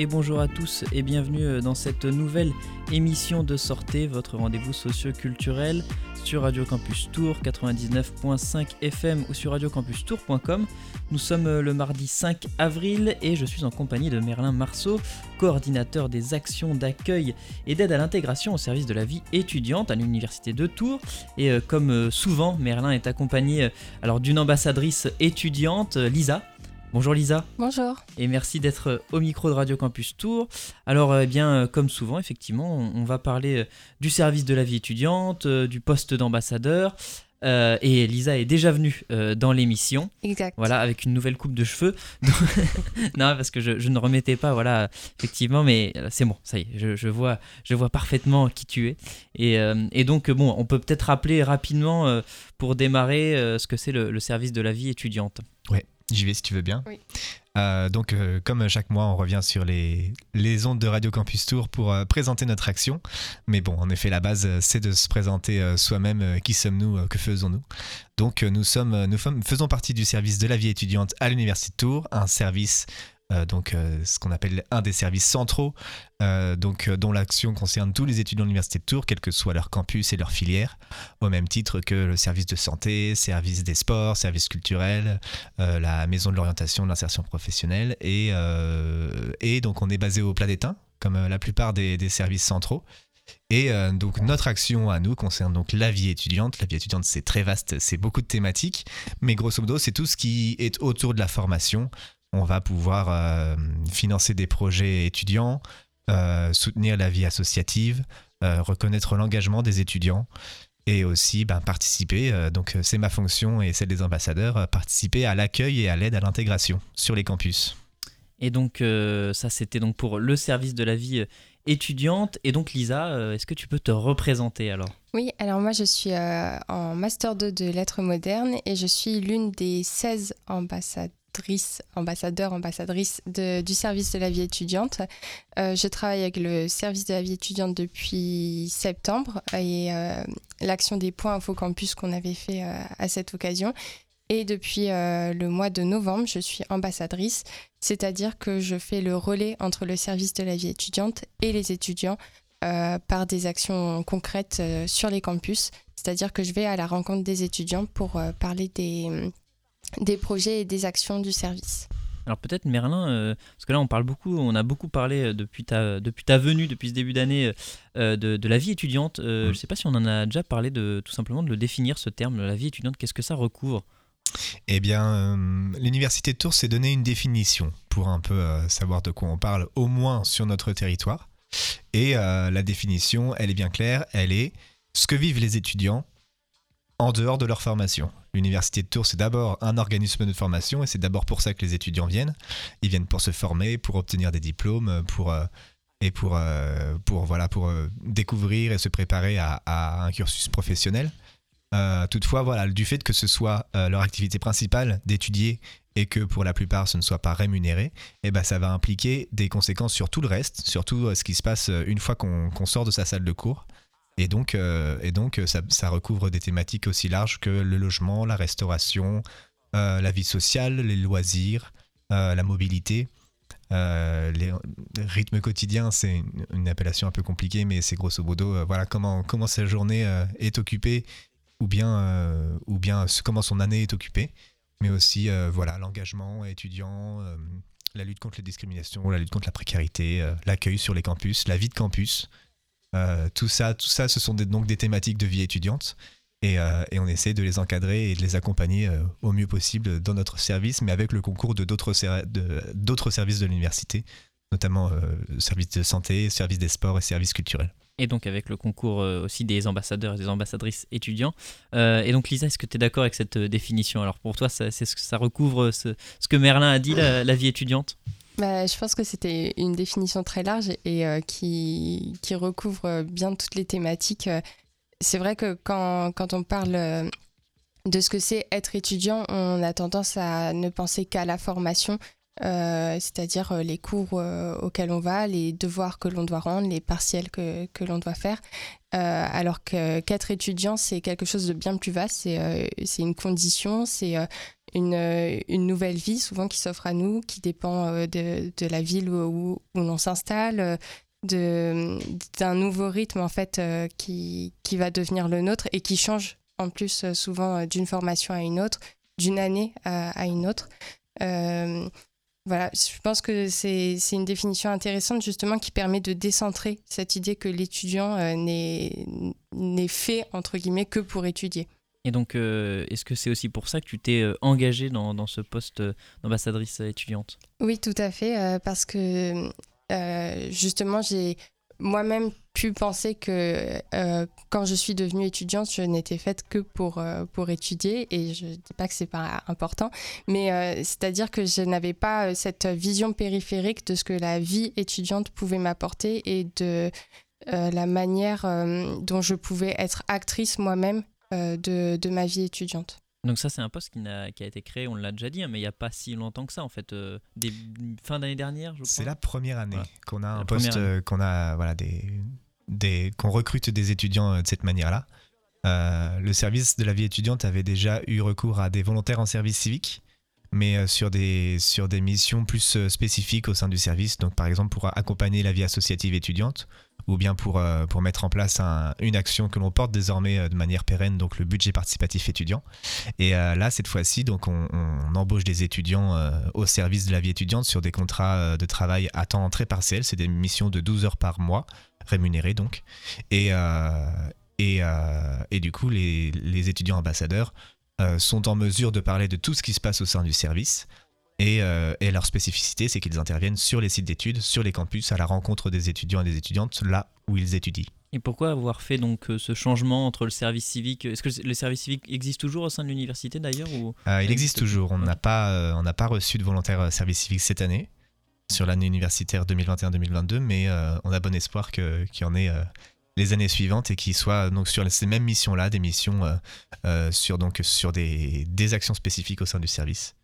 et bonjour à tous et bienvenue euh, dans cette nouvelle émission de Sortez, votre rendez-vous socio-culturel sur Radio Campus Tour 99.5 FM ou sur radiocampustour.com. Nous sommes euh, le mardi 5 avril et je suis en compagnie de Merlin Marceau, coordinateur des actions d'accueil et d'aide à l'intégration au service de la vie étudiante à l'université de Tours. Et euh, comme souvent, Merlin est accompagné alors d'une ambassadrice étudiante, Lisa. Bonjour Lisa. Bonjour. Et merci d'être au micro de Radio Campus Tour. Alors, eh bien, euh, comme souvent, effectivement, on va parler euh, du service de la vie étudiante, euh, du poste d'ambassadeur. et Lisa est déjà venue dans l'émission. Exact. Voilà, avec une nouvelle coupe de cheveux. non, parce que je, ne remettais pas, voilà, effectivement, mais c'est bon, ça y est, je, vois, je vois parfaitement qui tu es. Et, donc, bon, on peut peut-être rappeler rapidement, pour démarrer, ce que c'est le, le, service de la vie étudiante. Ouais. J'y vais si tu veux bien. Oui. Euh, donc, euh, comme chaque mois, on revient sur les, les ondes de Radio Campus Tour pour euh, présenter notre action. Mais bon, en effet, la base, c'est de se présenter soi-même. qui sommes-nous Que faisons-nous Donc, nous, sommes, nous faisons partie du service de la vie étudiante à l'Université de Tours, un service euh, donc euh, ce qu'on appelle un des services centraux, euh, donc dont l'action concerne tous les étudiants de l'université de Tours, quel que soit leur campus et leur filière, au même titre que le service de santé, service des sports, service culturel, la maison de l'orientation, l'insertion professionnelle, et, donc on est basé au Plat d'Étain, comme la plupart des, des services centraux. Et donc notre action à nous concerne donc la vie étudiante. La vie étudiante c'est très vaste, c'est beaucoup de thématiques, mais grosso modo c'est tout ce qui est autour de la formation, on va pouvoir euh, financer des projets étudiants, euh, soutenir la vie associative, euh, reconnaître l'engagement des étudiants et aussi ben, participer, donc c'est ma fonction et celle des ambassadeurs, participer à l'accueil et à l'aide à l'intégration sur les campus. Et donc ça c'était donc pour le service de la vie étudiante. Et donc Lisa, est-ce que tu peux te représenter alors? Oui, alors moi je suis en Master 2 de lettres modernes et je suis l'une des 16 ambassadeurs ambassadeur, ambassadrice du service de la vie étudiante. Euh, je travaille avec le service de la vie étudiante depuis septembre et euh, l'action des points Info Campus qu'on avait fait euh, à cette occasion. Et depuis le mois de novembre, je suis ambassadrice, c'est-à-dire que je fais le relais entre le service de la vie étudiante et les étudiants par des actions concrètes sur les campus. C'est-à-dire que je vais à la rencontre des étudiants pour parler des, des projets et des actions du service. Alors peut-être Merlin, euh, parce que là on parle beaucoup, on a beaucoup parlé euh, depuis ta, depuis ta venue, depuis ce début d'année, euh, de, la vie étudiante. Je ne sais pas si on en a déjà parlé de tout simplement de le définir ce terme, la vie étudiante. Qu'est-ce que ça recouvre? Eh bien, l'université de Tours s'est donné une définition pour un peu savoir de quoi on parle, au moins sur notre territoire. Et la définition, elle est bien claire, elle est ce que vivent les étudiants en dehors de leur formation. L'université de Tours, c'est d'abord un organisme de formation et c'est d'abord pour ça que les étudiants viennent. Ils viennent pour se former, pour obtenir des diplômes, pour, euh, et pour, euh, pour, voilà, pour euh, découvrir et se préparer à, un cursus professionnel. toutefois, voilà, du fait que ce soit leur activité principale d'étudier et que pour la plupart ce ne soit pas rémunéré, eh ben, ça va impliquer des conséquences sur tout le reste, sur tout ce qui se passe une fois qu'on sort de sa salle de cours. Et donc, euh, et donc ça, recouvre des thématiques aussi larges que le logement, la restauration, euh, la vie sociale, les loisirs, euh, la mobilité. les rythmes quotidiens, c'est une, appellation un peu compliquée, mais c'est grosso modo voilà comment, comment sa journée est occupée ou bien, ou bien comment son année est occupée, mais aussi voilà l'engagement étudiant, la lutte contre les discriminations, la lutte contre la précarité, l'accueil sur les campus, la vie de campus. Euh, tout ça, tout ça, ce sont donc des thématiques de vie étudiante. Euh, et, on essaie de les encadrer et de les accompagner euh, au mieux possible dans notre service, mais avec le concours de d'autres services de l'université, notamment services de santé, services des sports et services culturels. Et donc avec le concours aussi des ambassadeurs et des ambassadrices étudiants. et donc Lisa, est-ce que tu es d'accord avec cette définition? Alors pour toi, ça, ça recouvre ce, que Merlin a dit, la vie étudiante? Bah, je pense que c'était une définition très large et euh, qui, recouvre bien toutes les thématiques. C'est vrai que quand, on parle euh, de ce que c'est être étudiant, on a tendance à ne penser qu'à la formation, euh, c'est-à-dire les cours auxquels on va, les devoirs que l'on doit rendre, les partiels que, que l'on doit faire. alors qu'être étudiant, c'est quelque chose de bien plus vaste, c'est une condition, c'est une, une, nouvelle vie souvent qui s'offre à nous, qui dépend de, de, la ville où, où, l'on s'installe, d'un nouveau rythme en fait qui, qui va devenir le nôtre et qui change en plus souvent d'une formation à une autre, d'une année à, une autre. Voilà, je pense que c'est une définition intéressante justement qui permet de décentrer cette idée que l'étudiant euh, n'est fait entre guillemets que pour étudier. Et donc, euh, est-ce que c'est aussi pour ça que tu t'es euh, engagée dans, ce poste d'ambassadrice étudiante? Oui, tout à fait, parce que justement, j'ai moi-même pu penser que euh, quand je suis devenue étudiante, je n'étais faite que pour, euh, pour étudier et je ne dis pas que c'est pas important, mais euh, c'est-à-dire que je n'avais pas cette vision périphérique de ce que la vie étudiante pouvait m'apporter et de la manière dont je pouvais être actrice moi-même de, de ma vie étudiante. Donc ça, c'est un poste qui a, qui a, été créé, on l'a déjà dit, hein, mais il n'y a pas si longtemps que ça, en fait, des, fin d'année dernière, je crois. C'est la première année qu'on a un poste, qu'on a voilà, des, qu'on recrute des étudiants euh, de cette manière-là. Euh, le service de la vie étudiante avait déjà eu recours à des volontaires en service civique, mais euh, sur, des, sur des missions plus spécifiques au sein du service, donc par exemple pour accompagner la vie associative étudiante, ou bien pour, pour mettre en place une action que l'on porte désormais de manière pérenne, donc le budget participatif étudiant. Et là, cette fois-ci, on, on, embauche des étudiants au service de la vie étudiante sur des contrats de travail à temps très partiel, c'est des missions de 12 heures par mois, rémunérés donc. Et, euh, et, euh, et, du coup, les, les étudiants ambassadeurs euh, sont en mesure de parler de tout ce qui se passe au sein du service. Et, et leur spécificité, c'est qu'ils interviennent sur les sites d'études, sur les campus, à la rencontre des étudiants et des étudiantes, là où ils étudient. Et pourquoi avoir fait donc ce changement entre le service civique Est-ce que le service civique existe toujours au sein de l'université d'ailleurs ou... Il existe toujours. On n'a pas, on n'a pas reçu de volontaire service civique cette année sur l'année universitaire 2021-2022, mais euh, on a bon espoir qu'il y en ait euh, les années suivantes et qu'il soit donc sur ces mêmes missions-là, des missions euh, sur, donc, sur des, des, actions spécifiques au sein du service.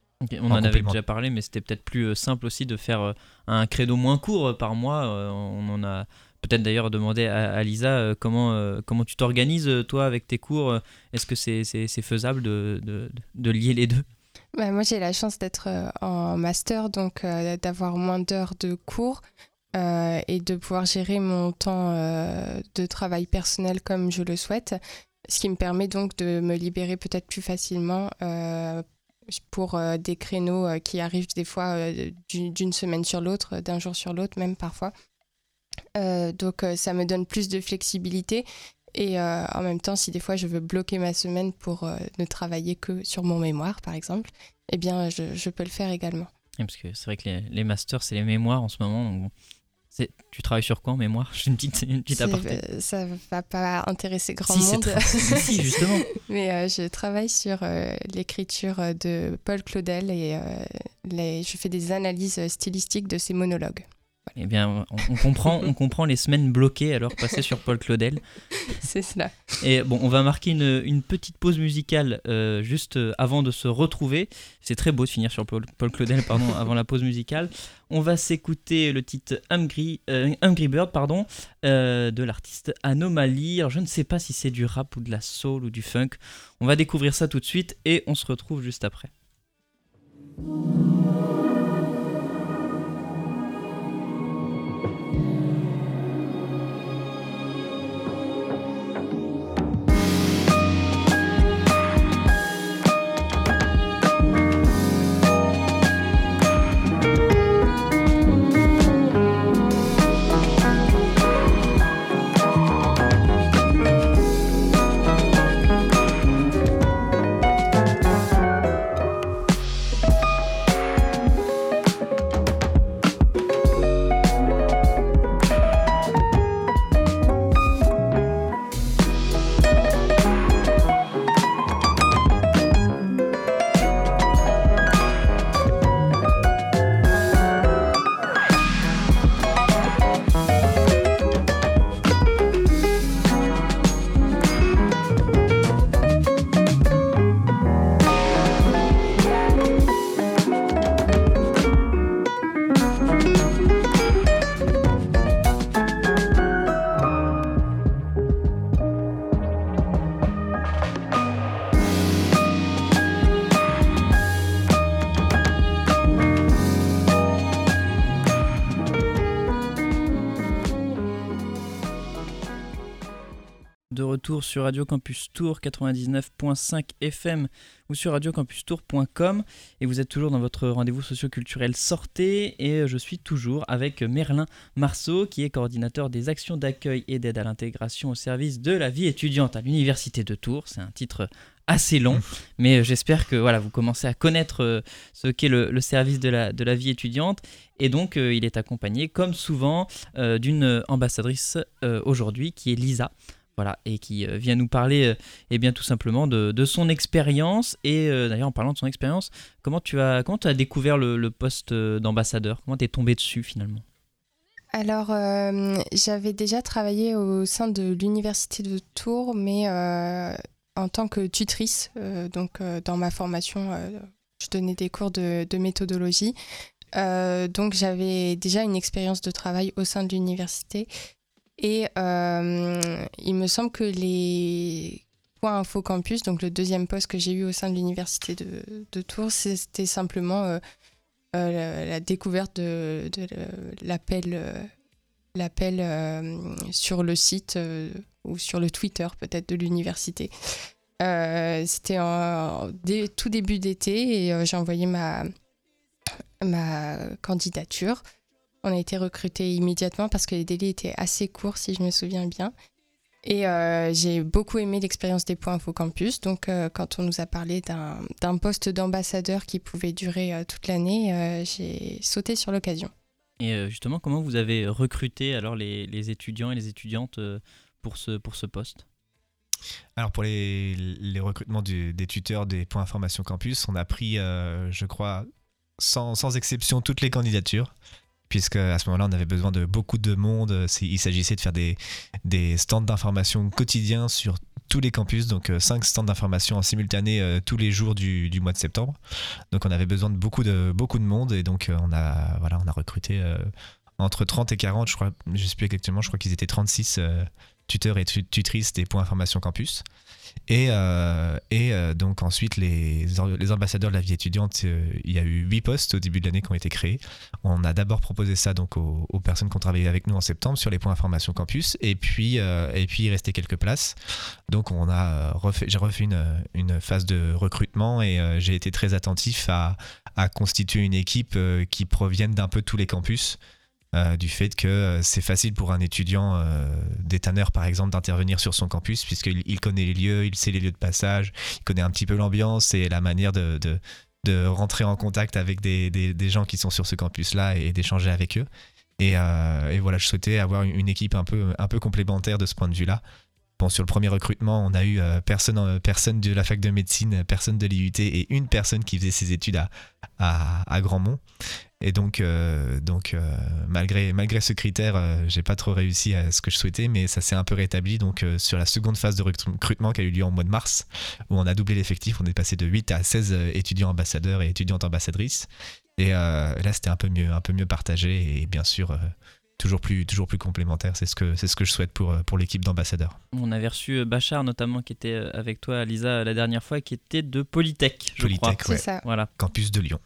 on en, avait déjà parlé, mais c'était peut-être plus simple aussi de faire un credo moins court par mois. on en a peut-être d'ailleurs demandé à, Lisa comment, comment tu t'organises toi avec tes cours. Est-ce que c'est faisable de, de, de lier les deux? Bah, moi, j'ai la chance d'être euh, en master, donc euh, d'avoir moins d'heures de cours euh, et de pouvoir gérer mon temps de travail personnel comme je le souhaite, ce qui me permet donc de me libérer peut-être plus facilement pour des créneaux qui arrivent des fois d'une semaine sur l'autre, d'un jour sur l'autre même parfois. donc ça me donne plus de flexibilité et euh, en même temps, si des fois je veux bloquer ma semaine pour euh, ne travailler que sur mon mémoire, par exemple, eh bien, je, peux le faire également. parce que c'est vrai que les, les masters, c'est les mémoires en ce moment. Donc tu travailles sur quoi en mémoire? J'ai une petite, une petite aparté. Euh, ça va pas intéresser grand monde. si, justement. Mais je travaille sur l'écriture de Paul Claudel et les, je fais des analyses stylistiques de ses monologues. Eh bien, on, comprend, on comprend les semaines bloquées alors passées sur Paul Claudel. C'est cela. Et bon, on va marquer une, une petite pause musicale euh, juste euh, avant de se retrouver. C'est très beau de finir sur Paul, Claudel, pardon, avant la pause musicale. On va s'écouter le titre Hungry, euh, Bird, pardon, de l'artiste Anomaly. je ne sais pas si c'est du rap ou de la soul ou du funk. On va découvrir ça tout de suite et on se retrouve juste après. Sur Radio Campus Tour 99.5 FM ou sur radiocampustour.com et vous êtes toujours dans votre rendez-vous socio-culturel Sortez et je suis toujours avec Merlin Marceau qui est coordinateur des actions d'accueil et d'aide à l'intégration au service de la vie étudiante à l'Université de Tours. C'est un titre assez long, mais j'espère que voilà, vous commencez à connaître euh, ce qu'est le, service de la, de la vie étudiante. Et donc, euh, il est accompagné, comme souvent, euh, d'une ambassadrice aujourd'hui qui est Lisa. Voilà, et qui euh, vient nous parler euh, eh bien, tout simplement de, son expérience. Et euh, d'ailleurs, en parlant de son expérience, comment tu as, comment tu as découvert le, poste d'ambassadeur? Comment tu es tombé dessus finalement? Alors, j'avais déjà travaillé au sein de l'université de Tours, mais en tant que tutrice. donc, dans ma formation, je donnais des cours de méthodologie. donc, j'avais déjà une expérience de travail au sein de l'université et euh, il me semble que les points Info Campus, donc le deuxième poste que j'ai eu au sein de l'université de, Tours, c'était simplement euh, euh, la, découverte de, l'appel l'appel sur le site ou sur le Twitter peut-être de l'université. C'était en tout début d'été et j'ai envoyé ma, ma candidature. On a été recruté immédiatement parce que les délais étaient assez courts, si je me souviens bien. Et euh, j'ai beaucoup aimé l'expérience des points Info Campus. Donc, euh, quand on nous a parlé d'un poste d'ambassadeur qui pouvait durer euh, toute l'année, j'ai sauté sur l'occasion. Et justement, comment vous avez recruté alors les, étudiants et les étudiantes pour ce, pour ce poste? Alors pour les, recrutements des tuteurs des points information campus, on a pris, je crois, sans, sans, exception, toutes les candidatures puisque à ce moment-là, on avait besoin de beaucoup de monde. Il s'agissait de faire des, stands d'information quotidiens sur tous les campus, donc 5 euh, stands d'information en simultané euh, tous les jours du, mois de septembre. Donc on avait besoin de beaucoup de, monde et donc euh, on, a, voilà, on a recruté entre 30 et 40, je crois, je sais plus exactement, je crois qu'ils étaient 36 tuteurs et tutrices des points information campus. Et, euh, euh, donc ensuite, les, les, ambassadeurs de la vie étudiante, euh, il y a eu huit postes au début de l'année qui ont été créés. On a d'abord proposé ça donc aux, personnes qui ont travaillé avec nous en septembre sur les points information campus, et puis, et puis il restait quelques places. Donc on a refait, j'ai refait une, une, phase de recrutement et j'ai été très attentif à, à constituer une équipe qui provienne d'un peu tous les campus. Euh, du fait que euh, c'est facile pour un étudiant euh, d'étanneur, par exemple, d'intervenir sur son campus, puisqu'il il connaît les lieux, il sait les lieux de passage, il connaît un petit peu l'ambiance et la manière de, de, rentrer en contact avec des, des, gens qui sont sur ce campus-là et, d'échanger avec eux. Et, et, voilà, je souhaitais avoir une équipe un peu, un peu complémentaire de ce point de vue-là. Bon, sur le premier recrutement, on a eu personne, personne de la fac de médecine, personne de l'IUT et une personne qui faisait ses études à, à, à Grandmont. Et donc, euh, donc euh, malgré, malgré ce critère, euh, j'ai pas trop réussi à ce que je souhaitais, mais ça s'est un peu rétabli. Donc, sur la seconde phase de recrutement qui a eu lieu en mois de mars, où on a doublé l'effectif, on est passé de 8 à 16 étudiants ambassadeurs et étudiantes ambassadrices. Et là, c'était un peu mieux, un peu mieux partagé et bien sûr toujours plus, toujours plus complémentaire. C'est ce que, c'est ce que je souhaite pour, pour l'équipe d'ambassadeurs. On avait reçu Bachar notamment qui était avec toi, Lisa, la dernière fois, qui était de Polytech. Je Polytech, crois. ça. Voilà. Campus de Lyon.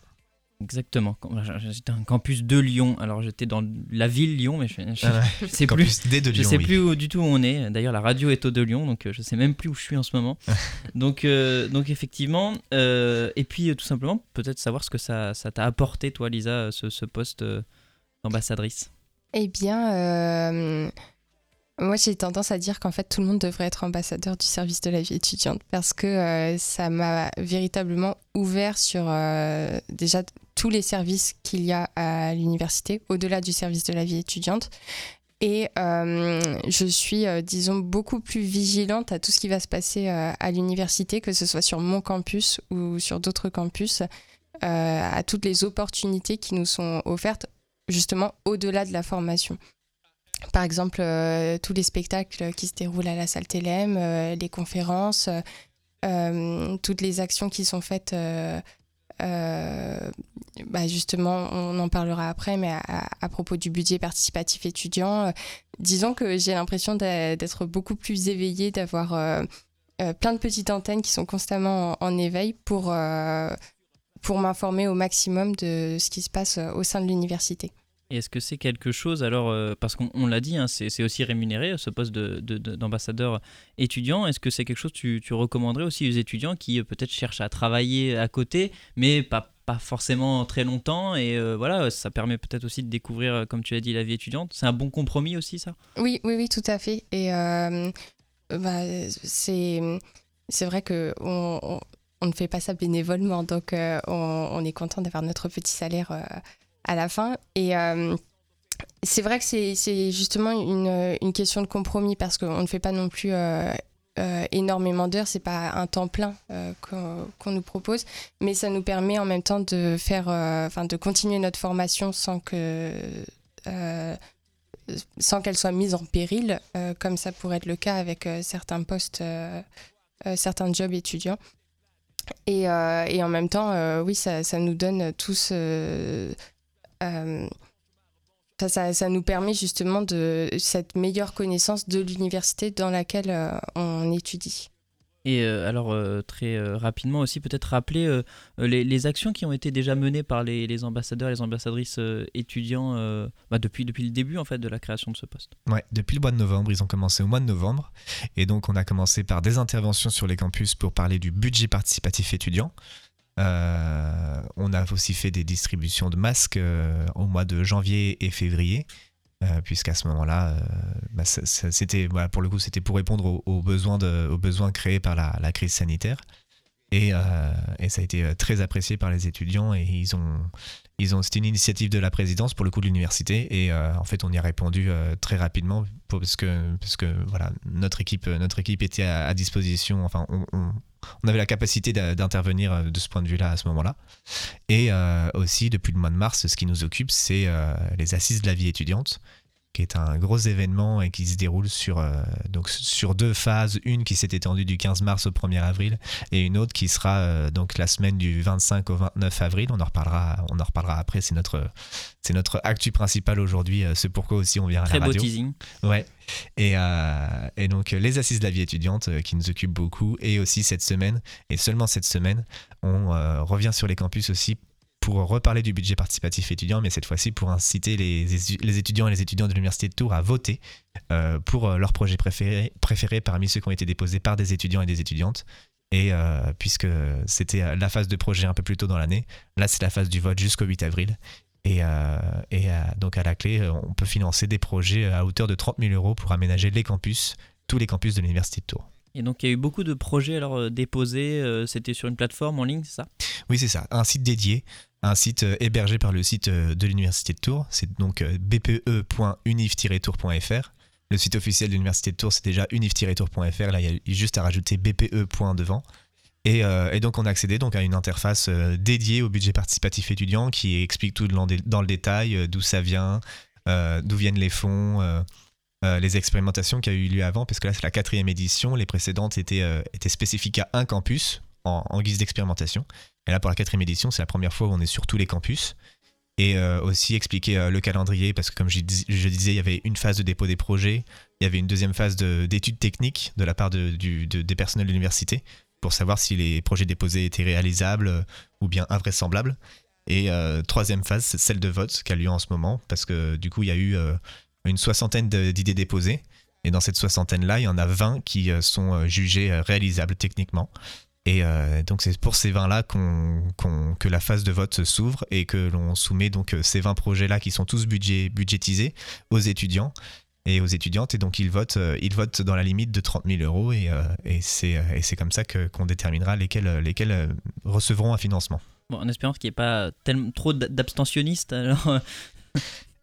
Exactement. J'étais un campus de Lyon. Alors j'étais dans la ville Lyon, mais je, ne ah sais plus. de je sais plus où, du tout où on est. D'ailleurs, la radio est au de Lyon, donc euh, je sais même plus où je suis en ce moment. donc, euh, donc effectivement. Euh, et puis tout simplement, peut-être savoir ce que ça, ça t'a apporté, toi, Lisa, ce, ce poste d'ambassadrice. Eh bien, moi, j'ai tendance à dire qu'en fait, tout le monde devrait être ambassadeur du service de la vie étudiante parce que euh, ça m'a véritablement ouvert sur euh, déjà tous les services qu'il y a à l'université, au-delà du service de la vie étudiante. Et euh, je suis, disons, beaucoup plus vigilante à tout ce qui va se passer à l'université, que ce soit sur mon campus ou sur d'autres campus, à toutes les opportunités qui nous sont offertes justement au-delà de la formation. Par exemple, euh, tous les spectacles qui se déroulent à la salle TLM, euh, les conférences, euh, toutes les actions qui sont faites, bah justement, on en parlera après, mais à, propos du budget participatif étudiant, disons que j'ai l'impression d'être beaucoup plus éveillée, d'avoir plein de petites antennes qui sont constamment en, en éveil pour, pour m'informer au maximum de ce qui se passe au sein de l'université. Et est-ce que c'est quelque chose, alors, euh, parce qu'on l'a dit, hein, c'est aussi rémunéré, ce poste d'ambassadeur de, étudiant, est-ce que c'est quelque chose que tu, recommanderais aussi aux étudiants qui euh, peut-être cherchent à travailler à côté, mais pas, forcément très longtemps, et euh, voilà, ça permet peut-être aussi de découvrir, comme tu as dit, la vie étudiante. C'est un bon compromis aussi, ça? Oui, oui, oui, tout à fait. Et bah, c'est vrai que on, ne fait pas ça bénévolement, donc on, est content d'avoir notre petit salaire à la fin. Et euh, c'est vrai que c'est justement une, question de compromis parce qu'on ne fait pas non plus euh, euh, énormément d'heures, c'est pas un temps plein qu'on nous propose, mais ça nous permet en même temps de faire, enfin de continuer notre formation sans que sans qu'elle soit mise en péril, comme ça pourrait être le cas avec certains postes, certains jobs étudiants. Et, en même temps, oui, ça, nous donne tous euh, ça, ça, nous permet justement de cette meilleure connaissance de l'université dans laquelle euh, on étudie. Et euh, alors, très rapidement aussi, peut-être rappeler les, actions qui ont été déjà menées par les, les ambassadeurs et les ambassadrices étudiants bah, depuis, depuis le début en fait, de la création de ce poste. Ouais, depuis le mois de novembre, ils ont commencé au mois de novembre. Et donc, on a commencé par des interventions sur les campus pour parler du budget participatif étudiant. Euh, on a aussi fait des distributions de masques euh, au mois de janvier et février. Euh, puisqu'à ce moment-là, bah, c'était pour le coup c'était pour répondre aux, besoins aux besoins créés par la, crise sanitaire et, ça a été très apprécié par les étudiants et ils ont ils ont c'était une initiative de la présidence pour le coup de l'université et en fait on y a répondu très rapidement parce que parce que voilà notre équipe notre équipe était à, disposition enfin on, on avait la capacité d'intervenir euh, de ce point de vue-là à ce moment-là. Et euh, aussi, depuis le mois de mars, ce qui nous occupe, c'est euh, les assises de la vie étudiante qui est un gros événement et qui se déroule sur, euh, donc sur deux phases, une qui s'est étendue du 15 mars au 1er avril et une autre qui sera euh, donc la semaine du 25 au 29 avril. On en reparlera, on en reparlera après. C'est notre, c'est notre actu principal aujourd'hui. Euh, c'est pourquoi aussi on vient à la radio. Très beau teasing. Ouais. Et, et, donc les assises de la vie étudiante qui nous occupent beaucoup et aussi cette semaine et seulement cette semaine on revient sur les campus aussi pour reparler du budget participatif étudiant, mais cette fois-ci pour inciter les, les, étudiants et les étudiants de l'Université de Tours à voter euh, pour euh, leur projet préféré, préféré parmi ceux qui ont été déposés par des étudiants et des étudiantes. Et euh, puisque c'était la phase de projet un peu plus tôt dans l'année, là c'est la phase du vote jusqu'au 8 avril. Et, et donc à la clé, on peut financer des projets à hauteur de 30 000 euros pour aménager les campus, tous les campus de l'Université de Tours. Et donc il y a eu beaucoup de projets alors déposés, c'était sur une plateforme en ligne, c'est ça? Oui, c'est ça, un site dédié un site euh, hébergé par le site euh, de l'Université de Tours. C'est donc euh, bpe.unif-tours.fr. Le site officiel de l'Université de Tours, c'est déjà unif-tours.fr. Là, il y a juste à rajouter bpe. devant. Et, donc, on a accédé donc, à une interface dédiée au budget participatif étudiant qui explique tout dans, le détail, d'où ça vient, d'où viennent les fonds. Les expérimentations qui a eu lieu avant, parce que là c'est la quatrième édition, les précédentes étaient, étaient spécifiques à un campus en guise d'expérimentation. Et là, pour la quatrième édition, c'est la première fois où on est sur tous les campus. Et euh, aussi expliquer euh, le calendrier, parce que comme je, disais, il y avait une phase de dépôt des projets, il y avait une deuxième phase d'études techniques de la part de, des personnels de l'université, pour savoir si les projets déposés étaient réalisables euh, ou bien invraisemblables. Et troisième phase, c'est celle de vote qui a lieu en ce moment, parce que du coup, il y a eu une soixantaine d'idées déposées. Et dans cette soixantaine-là, il y en a 20 qui sont jugées réalisables techniquement. Et euh, donc c'est pour ces 20-là que la phase de vote s'ouvre et que l'on soumet donc euh, ces 20 projets-là qui sont tous budget, budgétisés aux étudiants et aux étudiantes. Et donc ils votent, euh, ils votent dans la limite de 30 000 euros et, et c'est comme ça qu'on déterminera lesquels, lesquels recevront un financement. Bon, en espérant qu'il n'y ait pas trop d'abstentionnistes. Alors...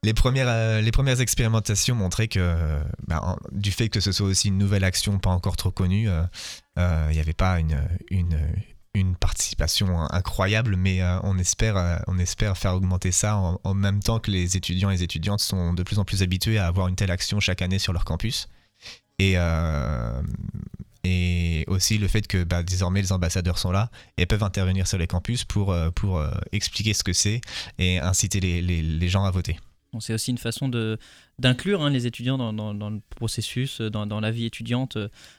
Les premières, les premières expérimentations montraient que, bah, du fait que ce soit aussi une nouvelle action pas encore trop connue, euh, il n'y avait pas une, participation incroyable, mais euh, on, espère, euh, faire augmenter ça en, même temps que les étudiants et les étudiantes sont de plus en plus habitués à avoir une telle action chaque année sur leur campus. Et, aussi le fait que bah, désormais les ambassadeurs sont là et peuvent intervenir sur les campus pour, expliquer ce que c'est et inciter les gens à voter. C'est aussi une façon de, d'inclure hein, les étudiants dans, le processus, dans, la vie étudiante.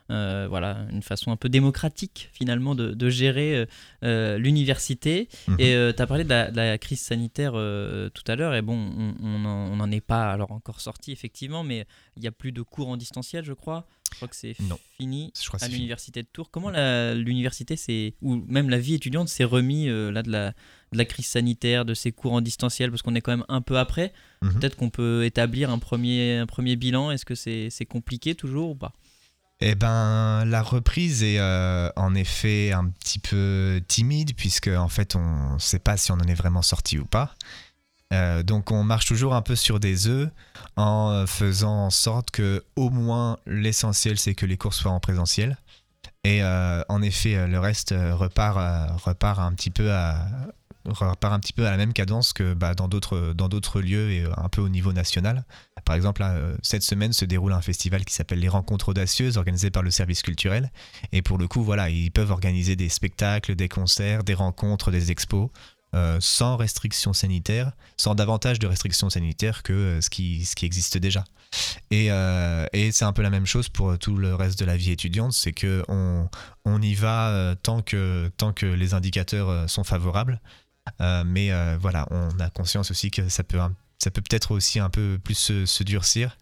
voilà, une façon un peu démocratique finalement de, gérer l'université. Mhm. Et tu as parlé de la, crise sanitaire tout à l'heure, et bon, on n'en est pas alors encore sorti effectivement, mais il n'y a plus de cours en distanciel, je crois. Je crois que c'est fini à l'université de Tours. Comment l'université, ou même la vie étudiante, s'est remis là de la, de la crise sanitaire, de ces cours en distanciel, parce qu'on est quand même un peu après. Mhm. Peut-être qu'on peut établir un premier, un premier bilan. Est-ce que c'est compliqué toujours ou pas? Eh ben, la reprise est euh, en effet un petit peu timide puisque en fait on ne sait pas si on en est vraiment sorti ou pas. Euh, donc on marche toujours un peu sur des œufs en faisant en sorte que au moins l'essentiel c'est que les cours soient en présentiel. Et euh, en effet, le reste repart, repart un petit peu à, repart un petit peu à la même cadence que bah, dans d'autres dans d'autres lieux et euh, un peu au niveau national. Par exemple, euh, cette semaine se déroule un festival qui s'appelle les Rencontres audacieuses, organisé par le service culturel. Et pour le coup, voilà, ils peuvent organiser des spectacles, des concerts, des rencontres, des expos. Euh, sans restrictions sanitaires, sans davantage de restrictions sanitaires que ce, qui, ce qui existe déjà. Et, et c'est un peu la même chose pour tout le reste de la vie étudiante, c'est que on, on y va tant, que, tant que les indicateurs sont favorables. Euh, mais euh, voilà, on a conscience aussi que ça peut, peut-être aussi un peu plus se, durcir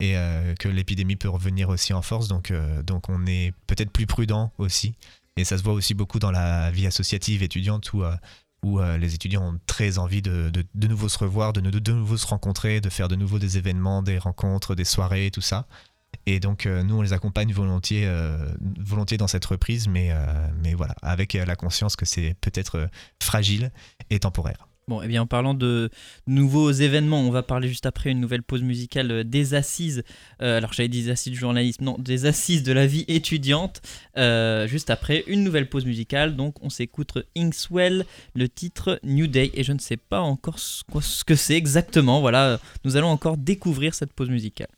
et euh, que l'épidémie peut revenir aussi en force. Donc, donc on est peut-être plus prudent aussi. Et ça se voit aussi beaucoup dans la vie associative étudiante où, où les étudiants ont très envie de, de, nouveau se revoir, de, de, nouveau se rencontrer, de faire de nouveau des événements, des rencontres, des soirées, tout ça. Et donc, nous, on les accompagne volontiers, volontiers dans cette reprise, mais, mais voilà, avec la conscience que c'est peut-être fragile et temporaire. Bon, et eh bien en parlant de nouveaux événements, on va parler juste après une nouvelle pause musicale euh, des assises. Euh, alors j'avais dit des assises du journalisme, non, des assises de la vie étudiante. Euh, juste après une nouvelle pause musicale, donc on s'écoute Inkswell, le titre New Day, et je ne sais pas encore ce que c'est exactement. Voilà, nous allons encore découvrir cette pause musicale.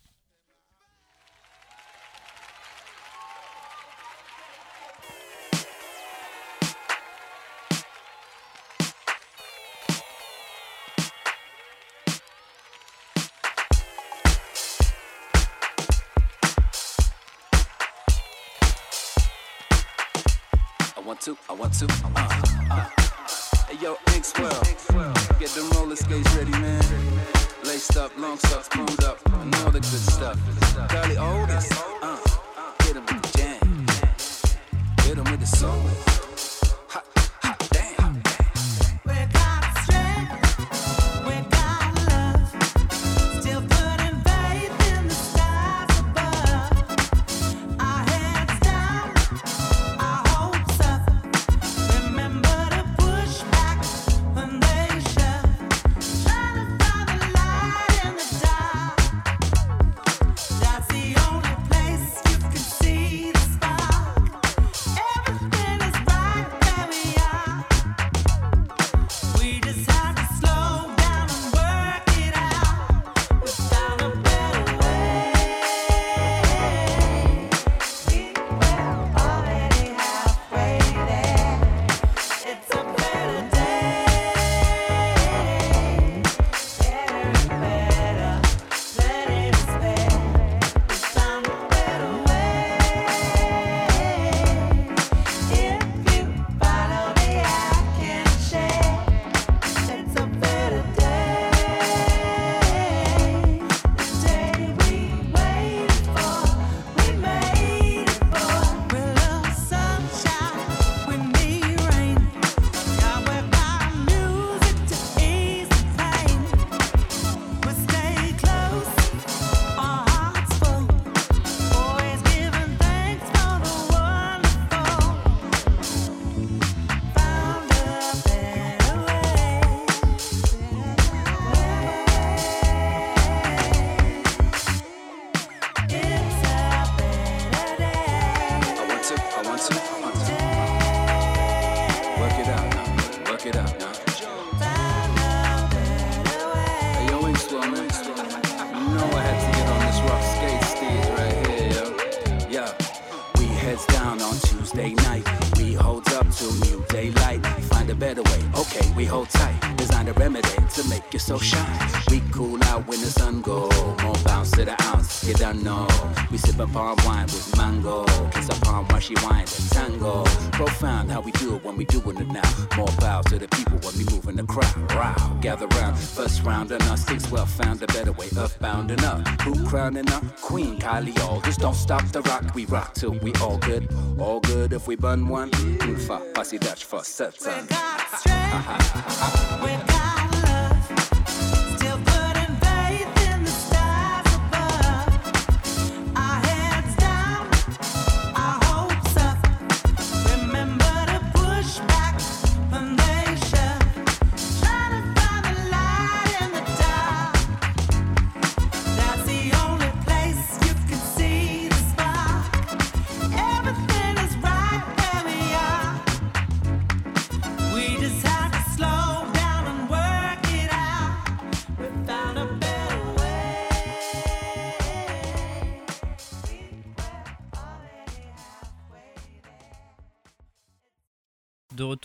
we all good. All good if we burn one. Infa, pass it dash for set.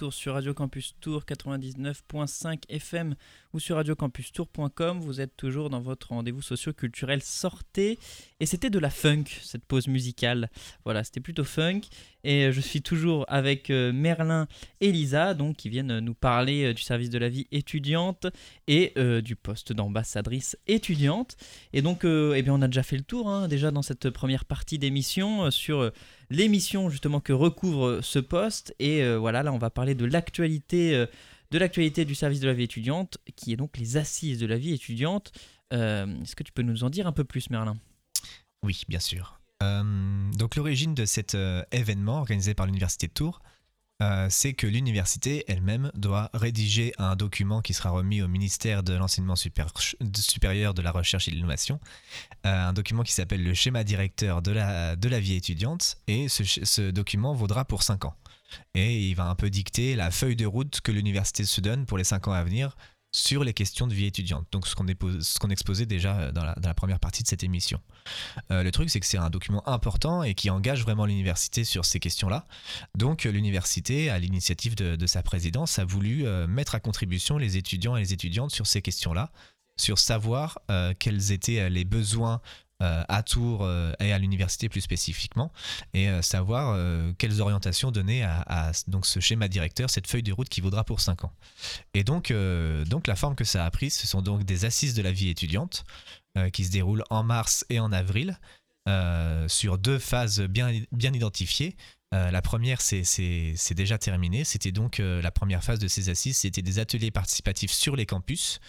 Sur Radio Campus Tour 99.5 FM ou sur radiocampustour.com. Vous êtes toujours dans votre rendez-vous socio-culturel Sortez. Et c'était de la funk, cette pause musicale. Voilà, c'était plutôt funk. Et euh, je suis toujours avec euh, Merlin et Lisa, donc, qui viennent nous parler euh, du service de la vie étudiante et du poste d'ambassadrice étudiante. Et donc, eh bien, on a déjà fait le tour, hein, déjà dans cette première partie d'émission, sur l'émission justement que recouvre ce poste. Et voilà, là, on va parler de l'actualité. de l'actualité du service de la vie étudiante, qui est donc les assises de la vie étudiante. Est-ce que tu peux nous en dire un peu plus, Merlin? Oui, bien sûr. Euh, donc l'origine de cet euh, événement organisé par l'Université de Tours, euh, c'est que l'université elle-même doit rédiger un document qui sera remis au ministère de l'enseignement supérieur, de la recherche et de l'innovation, un document qui s'appelle le schéma directeur de la, de la vie étudiante, et ce, ce document vaudra pour 5 ans. Et il va un peu dicter la feuille de route que l'université se donne pour les 5 ans à venir sur les questions de vie étudiante. Donc ce qu'on exposait déjà euh, dans la, première partie de cette émission. Euh, le truc, c'est que c'est un document important et qui engage vraiment l'université sur ces questions-là. Donc l'université, à l'initiative de, sa présidence, a voulu euh, mettre à contribution les étudiants et les étudiantes sur ces questions-là, sur savoir quels étaient les besoins euh, à Tours euh, et à l'université plus spécifiquement, et euh, savoir quelles orientations donner à, donc ce schéma directeur, cette feuille de route qui vaudra pour 5 ans. Et donc, donc la forme que ça a prise, ce sont donc des assises de la vie étudiante qui se déroulent en mars et en avril. sur deux phases bien, bien identifiées. la première, c'est déjà terminé. C'était donc la première phase de ces assises, c'était des ateliers participatifs sur les campus,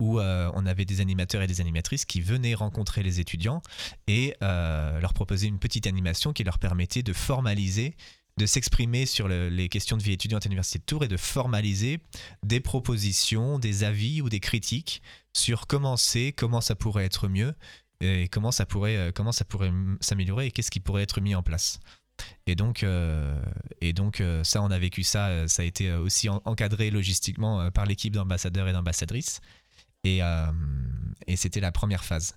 où euh, on avait des animateurs et des animatrices qui venaient rencontrer les étudiants et euh, leur proposer une petite animation qui leur permettait de formaliser de s'exprimer sur les questions de vie étudiante à l'Université de Tours et de formaliser des propositions, des avis ou des critiques sur comment c'est, comment ça pourrait être mieux et comment ça pourrait, euh, s'améliorer et qu'est-ce qui pourrait être mis en place. Et donc, et donc ça, on a vécu ça, ça a été aussi encadré logistiquement par l'équipe d'ambassadeurs et d'ambassadrices. Euh, et, c'était la première phase.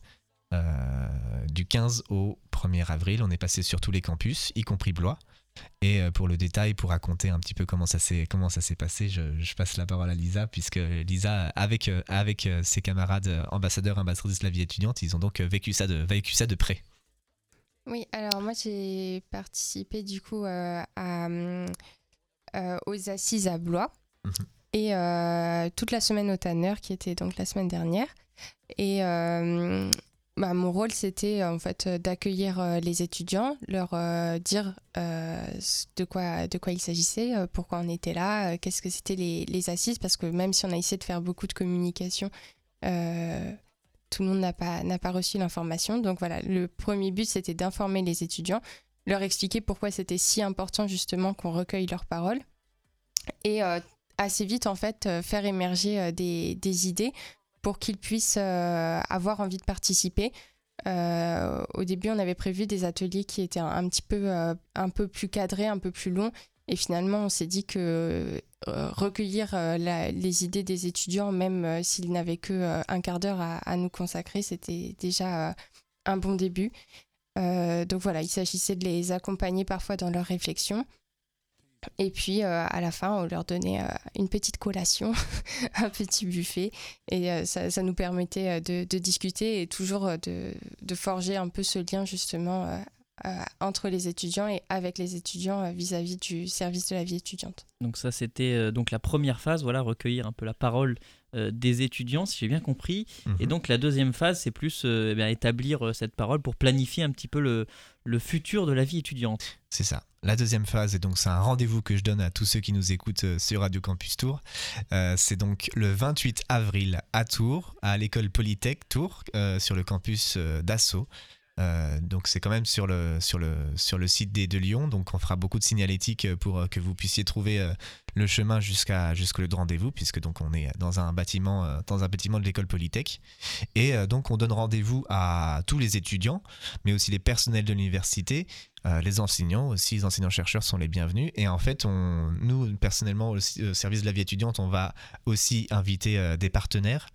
Euh, du 15 au 1er avril, on est passé sur tous les campus, y compris Blois. Et euh, pour le détail, pour raconter un petit peu comment ça s'est comment ça s'est passé, je, passe la parole à Lisa puisque Lisa, avec avec ses camarades ambassadeurs ambassadrices de la vie étudiante, ils ont donc vécu ça de vécu ça de près. Oui, alors moi j'ai participé du coup à, aux assises à Blois. Mhm et euh, toute la semaine au Tanner, qui était donc la semaine dernière. Et euh, bah, mon rôle, c'était en fait d'accueillir euh, les étudiants, leur dire de, quoi, de quoi il s'agissait, pourquoi on était là, qu'est-ce que c'était les, les, assises, parce que même si on a essayé de faire beaucoup de communication, tout le monde n'a pas, n'a pas reçu l'information. Donc voilà, le premier but, c'était d'informer les étudiants, leur expliquer pourquoi c'était si important justement qu'on recueille leurs paroles. Et assez vite en fait euh, faire émerger euh, des, idées pour qu'ils puissent euh, avoir envie de participer. au début, on avait prévu des ateliers qui étaient un, petit peu, un peu plus cadrés, un peu plus longs. Et finalement, on s'est dit que recueillir les idées des étudiants, même s'ils n'avaient que un quart d'heure à, nous consacrer, c'était déjà un bon début. donc voilà, il s'agissait de les accompagner parfois dans leurs réflexions Et puis à la fin, on leur donnait une petite collation, un petit buffet. Et ça, ça, nous permettait de, discuter et toujours de, forger un peu ce lien justement euh, entre les étudiants et avec les étudiants euh, vis-à-vis du service de la vie étudiante. Donc ça c'était euh, donc la première phase, voilà, recueillir un peu la parole des étudiants, si j'ai bien compris. Et mhm. donc la deuxième phase, c'est plus eh bien, établir cette parole pour planifier un petit peu le, le futur de la vie étudiante. C'est ça. La deuxième phase, et donc c'est un rendez-vous que je donne à tous ceux qui nous écoutent sur Radio Campus Tours. c'est donc le 28 avril à Tours, à l'école Polytech Tours, sur le campus d'Asso. Euh, donc c'est quand même sur le, sur, le, sur le site des, de Lyon, donc on fera beaucoup de signalétique pour euh, que vous puissiez trouver euh, le chemin jusqu'à jusqu'au lieu de rendez-vous, puisque donc on est dans un bâtiment, dans un bâtiment de l'école Polytech. Et donc on donne rendez-vous à tous les étudiants, mais aussi les personnels de l'université, les enseignants aussi, les enseignants-chercheurs sont les bienvenus. Et en fait, on, nous, personnellement, au service de la vie étudiante, on va aussi inviter des partenaires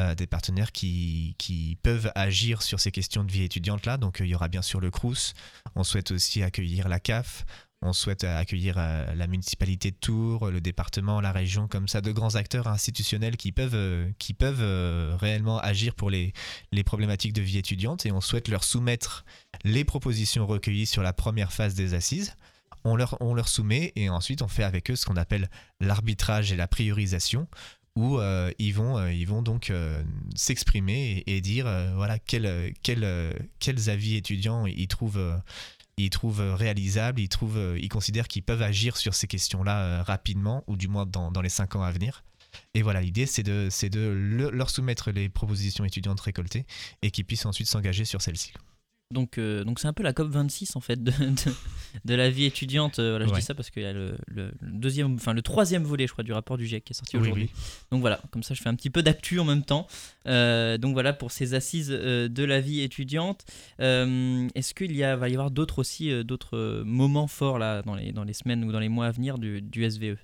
euh, des partenaires qui, qui, peuvent agir sur ces questions de vie étudiante là. Donc euh, il y aura bien sûr le CRUS, on souhaite aussi accueillir la CAF, on souhaite euh, accueillir la municipalité de Tours, le département, la région, comme ça, de grands acteurs institutionnels qui peuvent, peuvent réellement agir pour les, problématiques de vie étudiante et on souhaite leur soumettre les propositions recueillies sur la première phase des assises. On leur, soumet et ensuite on fait avec eux ce qu'on appelle l'arbitrage et la priorisation où euh, ils, vont, euh, donc euh, s'exprimer et, dire voilà quels avis étudiants ils trouvent, ils trouvent réalisables, ils, trouvent, ils considèrent qu'ils peuvent agir sur ces questions-là rapidement, ou du moins dans, les cinq ans à venir. Et voilà, l'idée, c'est de, de leur soumettre les propositions étudiantes récoltées et qu'ils puissent ensuite s'engager sur celles-ci. Donc, euh, donc c'est un peu la COP 26 en fait de, de, la vie étudiante. Euh, voilà, je dis ça parce qu'il y a le, le, deuxième, enfin le troisième volet, je crois, du rapport du GIEC qui est sorti aujourd'hui. Donc voilà, comme ça, je fais un petit peu d'actu en même temps. Euh, donc voilà pour ces assises de la vie étudiante. Est-ce qu'il y a, va y avoir d'autres aussi, d'autres moments forts là dans les, dans les semaines ou dans les mois à venir du, du SVE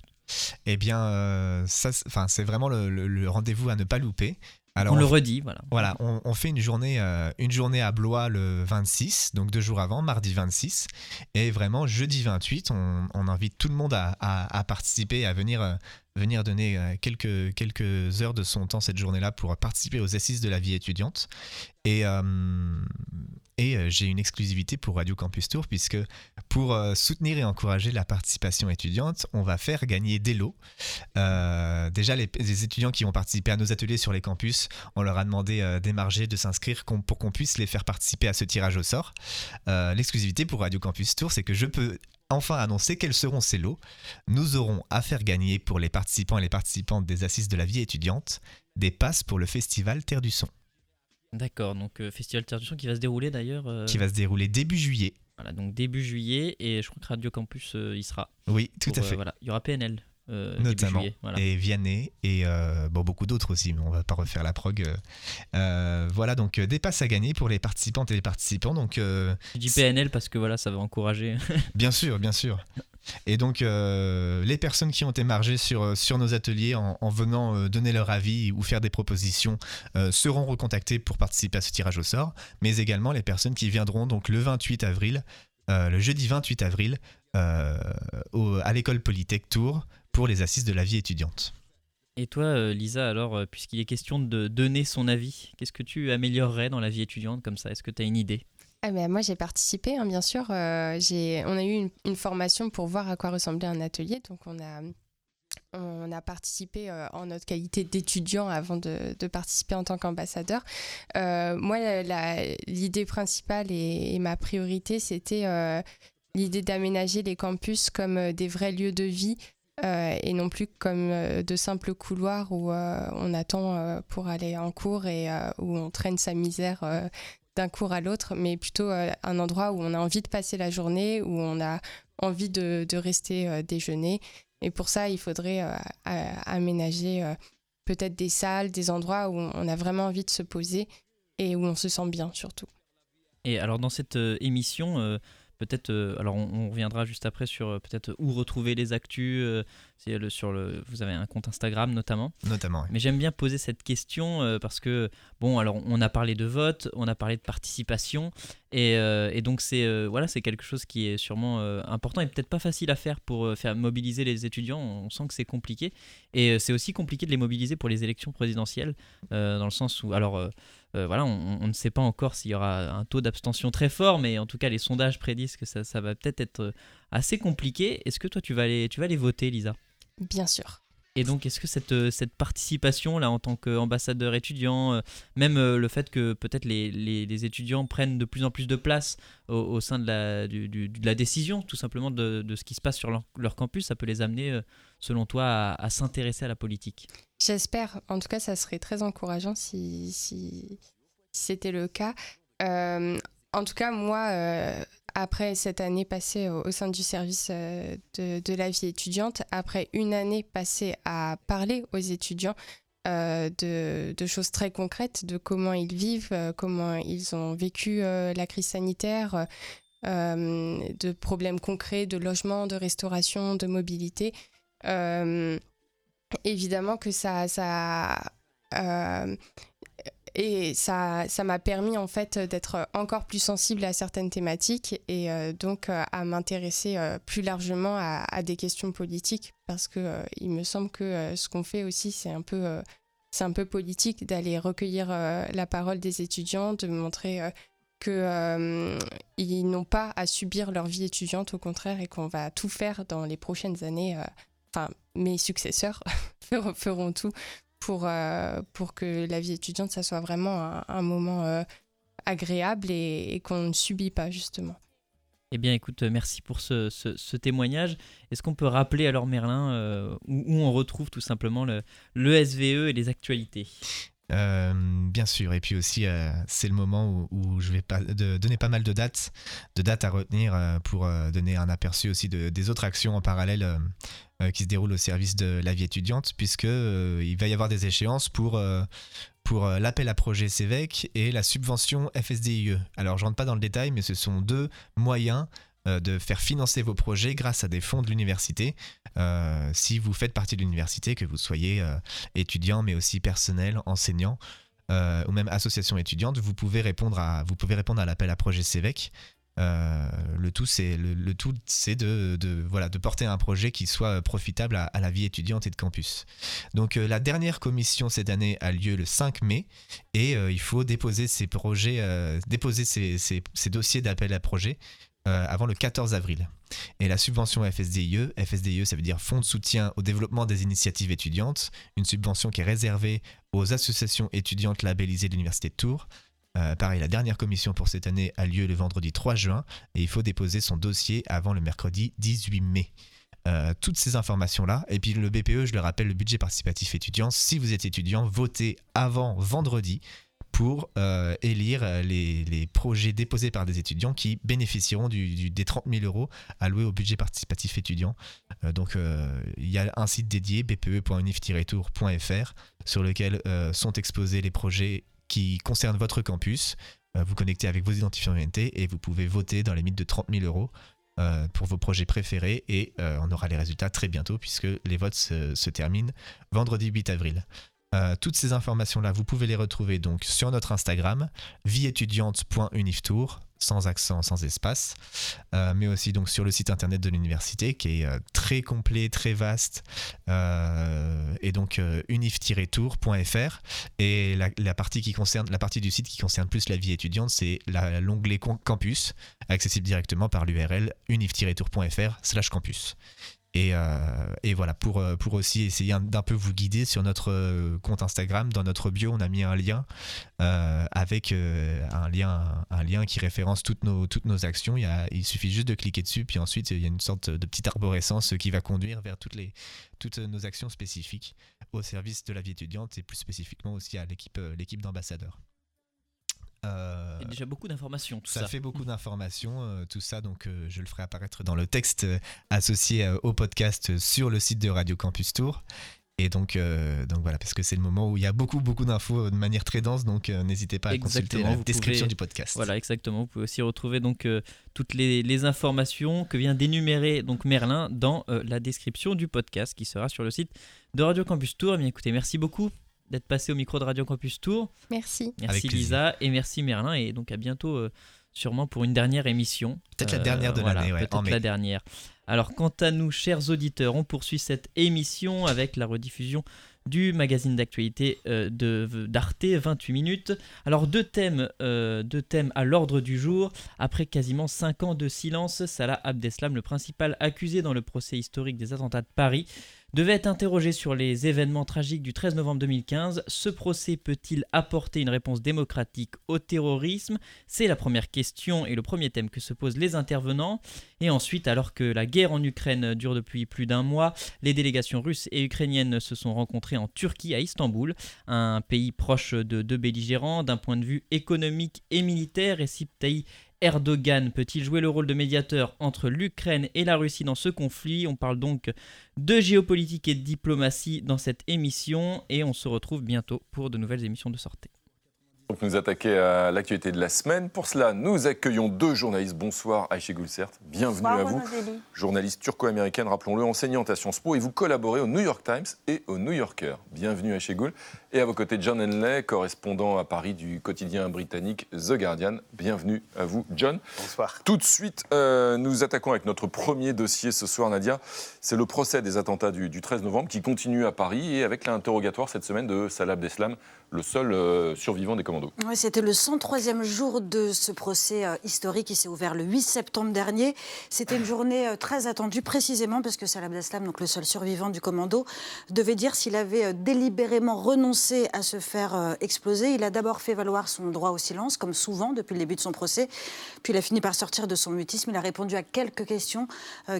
eh bien, ça, c'est vraiment le, le rendez-vous à ne pas louper on, le redit, voilà. Voilà, on, fait une journée, euh, une journée à Blois le 26, donc deux jours avant, mardi 26. Et vraiment, jeudi 28, on, invite tout le monde à, participer, à venir, euh, venir donner euh, quelques, quelques heures de son temps cette journée-là pour participer aux assises de la vie étudiante. Et, et euh, j'ai une exclusivité pour Radio Campus Tour, puisque pour euh, soutenir et encourager la participation étudiante, on va faire gagner des lots. Euh, déjà, les, étudiants qui vont participer à nos ateliers sur les campus, on leur a demandé d'émarger, de s'inscrire pour qu'on puisse les faire participer à ce tirage au sort. L'exclusivité pour Radio Campus Tour, c'est que je peux enfin annoncer quels seront ces lots. Nous aurons à faire gagner pour les participants et les participantes des assises de la vie étudiante des passes pour le festival Terre du Son. D'accord, donc euh, Festival Terre qui va se dérouler d'ailleurs. Euh, qui va se dérouler début juillet. Voilà, donc début juillet, et je crois que Radio Campus euh, y sera. Oui, tout à fait. voilà. Il y aura PNL. Notamment. Et Vianney, et bon, beaucoup d'autres aussi, mais on va pas refaire la prog. voilà, donc des passes à gagner pour les participantes et les participants. Donc, je dis PNL parce que voilà, ça va encourager. bien sûr, bien sûr. Et donc, euh, les personnes qui ont émargé sur, euh, sur nos ateliers en, venant euh, donner leur avis ou faire des propositions seront recontactées pour participer à ce tirage au sort, mais également les personnes qui viendront donc le 28 avril, le jeudi 28 avril, à l'école Polytech Tours pour les assises de la vie étudiante. Et toi, Lisa, alors, puisqu'il est question de donner son avis, qu'est-ce que tu améliorerais dans la vie étudiante comme ça? Est-ce que tu as une idée? Ah ben, moi j'ai participé, hein, bien sûr. Euh, on a eu une, formation pour voir à quoi ressemblait un atelier. Donc on a, on a participé euh, en notre qualité d'étudiant avant de, participer en tant qu'ambassadeur. Euh, moi l'idée principale et, ma priorité c'était l'idée d'aménager les campus comme des vrais lieux de vie. Et non plus comme de simples couloirs où on attend pour aller en cours et où on traîne sa misère d'un cours à l'autre, mais plutôt euh, un endroit où on a envie de passer la journée, où on a envie de, rester euh, déjeuner. Et pour ça, il faudrait euh, aménager peut-être des salles, des endroits où on a vraiment envie de se poser et où on se sent bien surtout. Et alors dans cette émission, peut-être, euh, alors on, reviendra juste après sur euh, peut-être où retrouver les actus. Euh, le, sur le, vous avez un compte Instagram notamment. Notamment. Mais j'aime bien poser cette question parce que bon, alors on a parlé de vote, on a parlé de participation. Et, euh, et donc c'est euh, voilà, c'est quelque chose qui est sûrement euh, important et peut-être pas facile à faire pour faire mobiliser les étudiants. On sent que c'est compliqué. Et c'est aussi compliqué de les mobiliser pour les élections présidentielles, dans le sens où, alors voilà, on, on ne sait pas encore s'il y aura un taux d'abstention très fort, mais en tout cas les sondages prédisent que ça, ça va peut-être être assez compliqué. Est-ce que toi tu vas aller, tu vas aller voter, Lisa? Bien sûr. Et donc, est-ce que cette, euh, cette participation, là, en tant qu'ambassadeur étudiant, euh, même euh, le fait que peut-être les, les- étudiants prennent de plus en plus de place au, sein de la, du- de la décision, tout simplement, de, de ce qui se passe sur leur, campus, ça peut les amener, selon toi, à, s'intéresser à la politique? J'espère. En tout cas, ça serait très encourageant si, si, c'était le cas. En tout cas, moi, après cette année passée au, sein du service euh, de, de la vie étudiante, après une année passée à parler aux étudiants euh, de, choses très concrètes, de comment ils vivent, euh, comment ils ont vécu la crise sanitaire, de problèmes concrets de logement, de restauration, de mobilité. Évidemment que ça, ça et ça, ça m'a permis en fait d'être encore plus sensible à certaines thématiques et euh, donc euh, à m'intéresser euh, plus largement à, à des questions politiques parce que il me semble que ce qu'on fait aussi c'est un peu c'est un peu politique d'aller recueillir la parole des étudiants, de montrer que ils n'ont pas à subir leur vie étudiante, au contraire, et qu'on va tout faire dans les prochaines années. Enfin, mes successeurs feront tout pour, euh, pour que la vie étudiante, ça soit vraiment un, moment euh, agréable et, qu'on ne subit pas, justement. Eh bien, écoute, euh, merci pour ce, ce- témoignage. Est-ce qu'on peut rappeler alors, Merlin, où, où on retrouve tout simplement le, le SVE et les actualités? Euh, bien sûr, et puis aussi euh, c'est le moment où, je vais de, donner pas mal de dates, de dates à retenir euh, pour donner un aperçu aussi de- des autres actions en parallèle qui se déroulent au service de la vie étudiante, puisque il va y avoir des échéances pour pour l'appel à projet CEVEC et la subvention FSDIE. Alors je rentre pas dans le détail, mais ce sont deux moyens de faire financer vos projets grâce à des fonds de l'université. Euh, si vous faites partie de l'université, que vous soyez euh, étudiant, mais aussi personnel, enseignant, euh, ou même association étudiante, vous pouvez répondre à, vous pouvez répondre à l'appel à projet CEVEC. Euh, le tout, c'est le, tout, c'est de, de, voilà, de porter un projet qui soit profitable à, la vie étudiante et de campus. Donc euh, la dernière commission cette année a lieu le 5 mai et euh, il faut déposer ces projets, euh, déposer ces dossiers d'appel à projet euh, avant le 14 avril. Et la subvention FSDIE, FSDIE ça veut dire Fonds de soutien au développement des initiatives étudiantes, une subvention qui est réservée aux associations étudiantes labellisées de l'Université de Tours. Euh, pareil, la dernière commission pour cette année a lieu le vendredi 3 juin et il faut déposer son dossier avant le mercredi 18 mai. Euh, toutes ces informations-là, et puis le BPE, je le rappelle, le budget participatif étudiant, si vous êtes étudiant, votez avant vendredi pour euh, élire euh, les, projets déposés par des étudiants qui bénéficieront des 30 000 euros alloués au budget participatif étudiant. Euh, donc il y a un site dédié, bpe.unif-tour.fr, sur lequel sont exposés les projets qui concernent votre campus. Vous connectez avec vos identifiants UNT et vous pouvez voter dans les limites de 30 000 euros pour vos projets préférés et on aura les résultats très bientôt puisque les votes se terminent vendredi 8 avril. Euh, toutes ces informations-là, vous pouvez les retrouver donc sur notre Instagram, vieétudiante.uniftour, sans accent, sans espace, euh, mais aussi donc sur le site internet de l'université qui est euh, très complet, très vaste, et donc unif-tour.fr. Et la, partie du site qui concerne plus la vie étudiante, c'est l'onglet campus, accessible directement par l'URL unif-tour.fr/slash campus. Et, euh, et voilà, pour, euh, pour aussi essayer un- d'un peu vous guider sur notre euh, compte Instagram, dans notre bio, on a mis un lien avec un, lien, un lien qui référence toutes nos, toutes nos actions. Il, suffit juste de cliquer dessus, puis ensuite il y a une sorte de petite arborescence qui va conduire vers toutes, les, toutes nos actions spécifiques au service de la vie étudiante et plus spécifiquement aussi à l'équipe d'ambassadeurs. Euh, Il y a déjà beaucoup d'informations, tout ça, ça. fait beaucoup d'informations, euh, tout ça, donc euh, je le ferai apparaître dans le texte associé au podcast sur le site de Radio Campus Tour. Et donc, euh, donc voilà, parce que c'est le moment où il y a beaucoup, beaucoup d'infos de manière très dense, donc euh, n'hésitez pas à consulter Exactement, la vous description pouvez- du podcast. Voilà, exactement. Vous pouvez aussi retrouver donc euh, toutes les, les informations que vient d'énumérer donc Merlin dans la description du podcast qui sera sur le site de Radio Campus Tour. Eh bien, écoutez, merci beaucoup d'être passé au micro de Radio Campus Tour. Merci. Merci Avec plaisir. Lisa et merci Merlin et donc à bientôt euh, sûrement pour une dernière émission. Peut-être la dernière de l'année, ouais, Peut-être la dernière. Alors quant à nous, chers auditeurs, on poursuit cette émission avec la rediffusion du magazine d'actualité euh, d'Arte, 28 minutes. Alors deux thèmes, euh, deux thèmes à l'ordre du jour. Après quasiment 5 ans de silence, Salah Abdeslam, le principal accusé dans le procès historique des attentats de Paris, devait être interrogé sur les événements tragiques du 13 novembre 2015. Ce procès peut-il apporter une réponse démocratique au terrorisme? C'est la première question et le premier thème que se posent les intervenants. Et ensuite, alors que la guerre en Ukraine dure depuis plus d'un mois, les délégations russes et ukrainiennes se sont rencontrées en Turquie, à Istanbul, un pays proche de deux belligérants d'un point de vue économique et militaire. Et Tayyip Erdogan peut-il jouer le rôle de médiateur entre l'Ukraine et la Russie dans ce conflit? On parle donc de géopolitique et de diplomatie dans cette émission et on se retrouve bientôt pour de nouvelles émissions de sortie. Donc nous attaquer à l'actualité de la semaine. Pour cela, nous accueillons deux journalistes. Bonsoir Aïché Goulsert, bienvenue à vous. Journaliste turco-américaine, rappelons-le, enseignante à Sciences Po et vous collaborez au New York Times et au New Yorker. Bienvenue Aïché Goul. Et à vos côtés, John Henley, correspondant à Paris du quotidien britannique The Guardian. Bienvenue à vous, John. Bonsoir. Tout de suite, euh, nous attaquons avec notre premier dossier ce soir, Nadia. C'est le procès des attentats du, 13 novembre qui continue à Paris et avec l'interrogatoire cette semaine de Salah Abdeslam, le seul euh, survivant des commandos. Oui, c'était le 103e jour de ce procès euh, historique qui s'est ouvert le 8 septembre dernier. C'était une journée euh, très attendue, précisément parce que Salah Abdeslam, donc le seul survivant du commando, devait dire s'il avait délibérément renoncé à se faire exploser. Il a d'abord fait valoir son droit au silence, comme souvent depuis le début de son procès. Puis il a fini par sortir de son mutisme. Il a répondu à quelques questions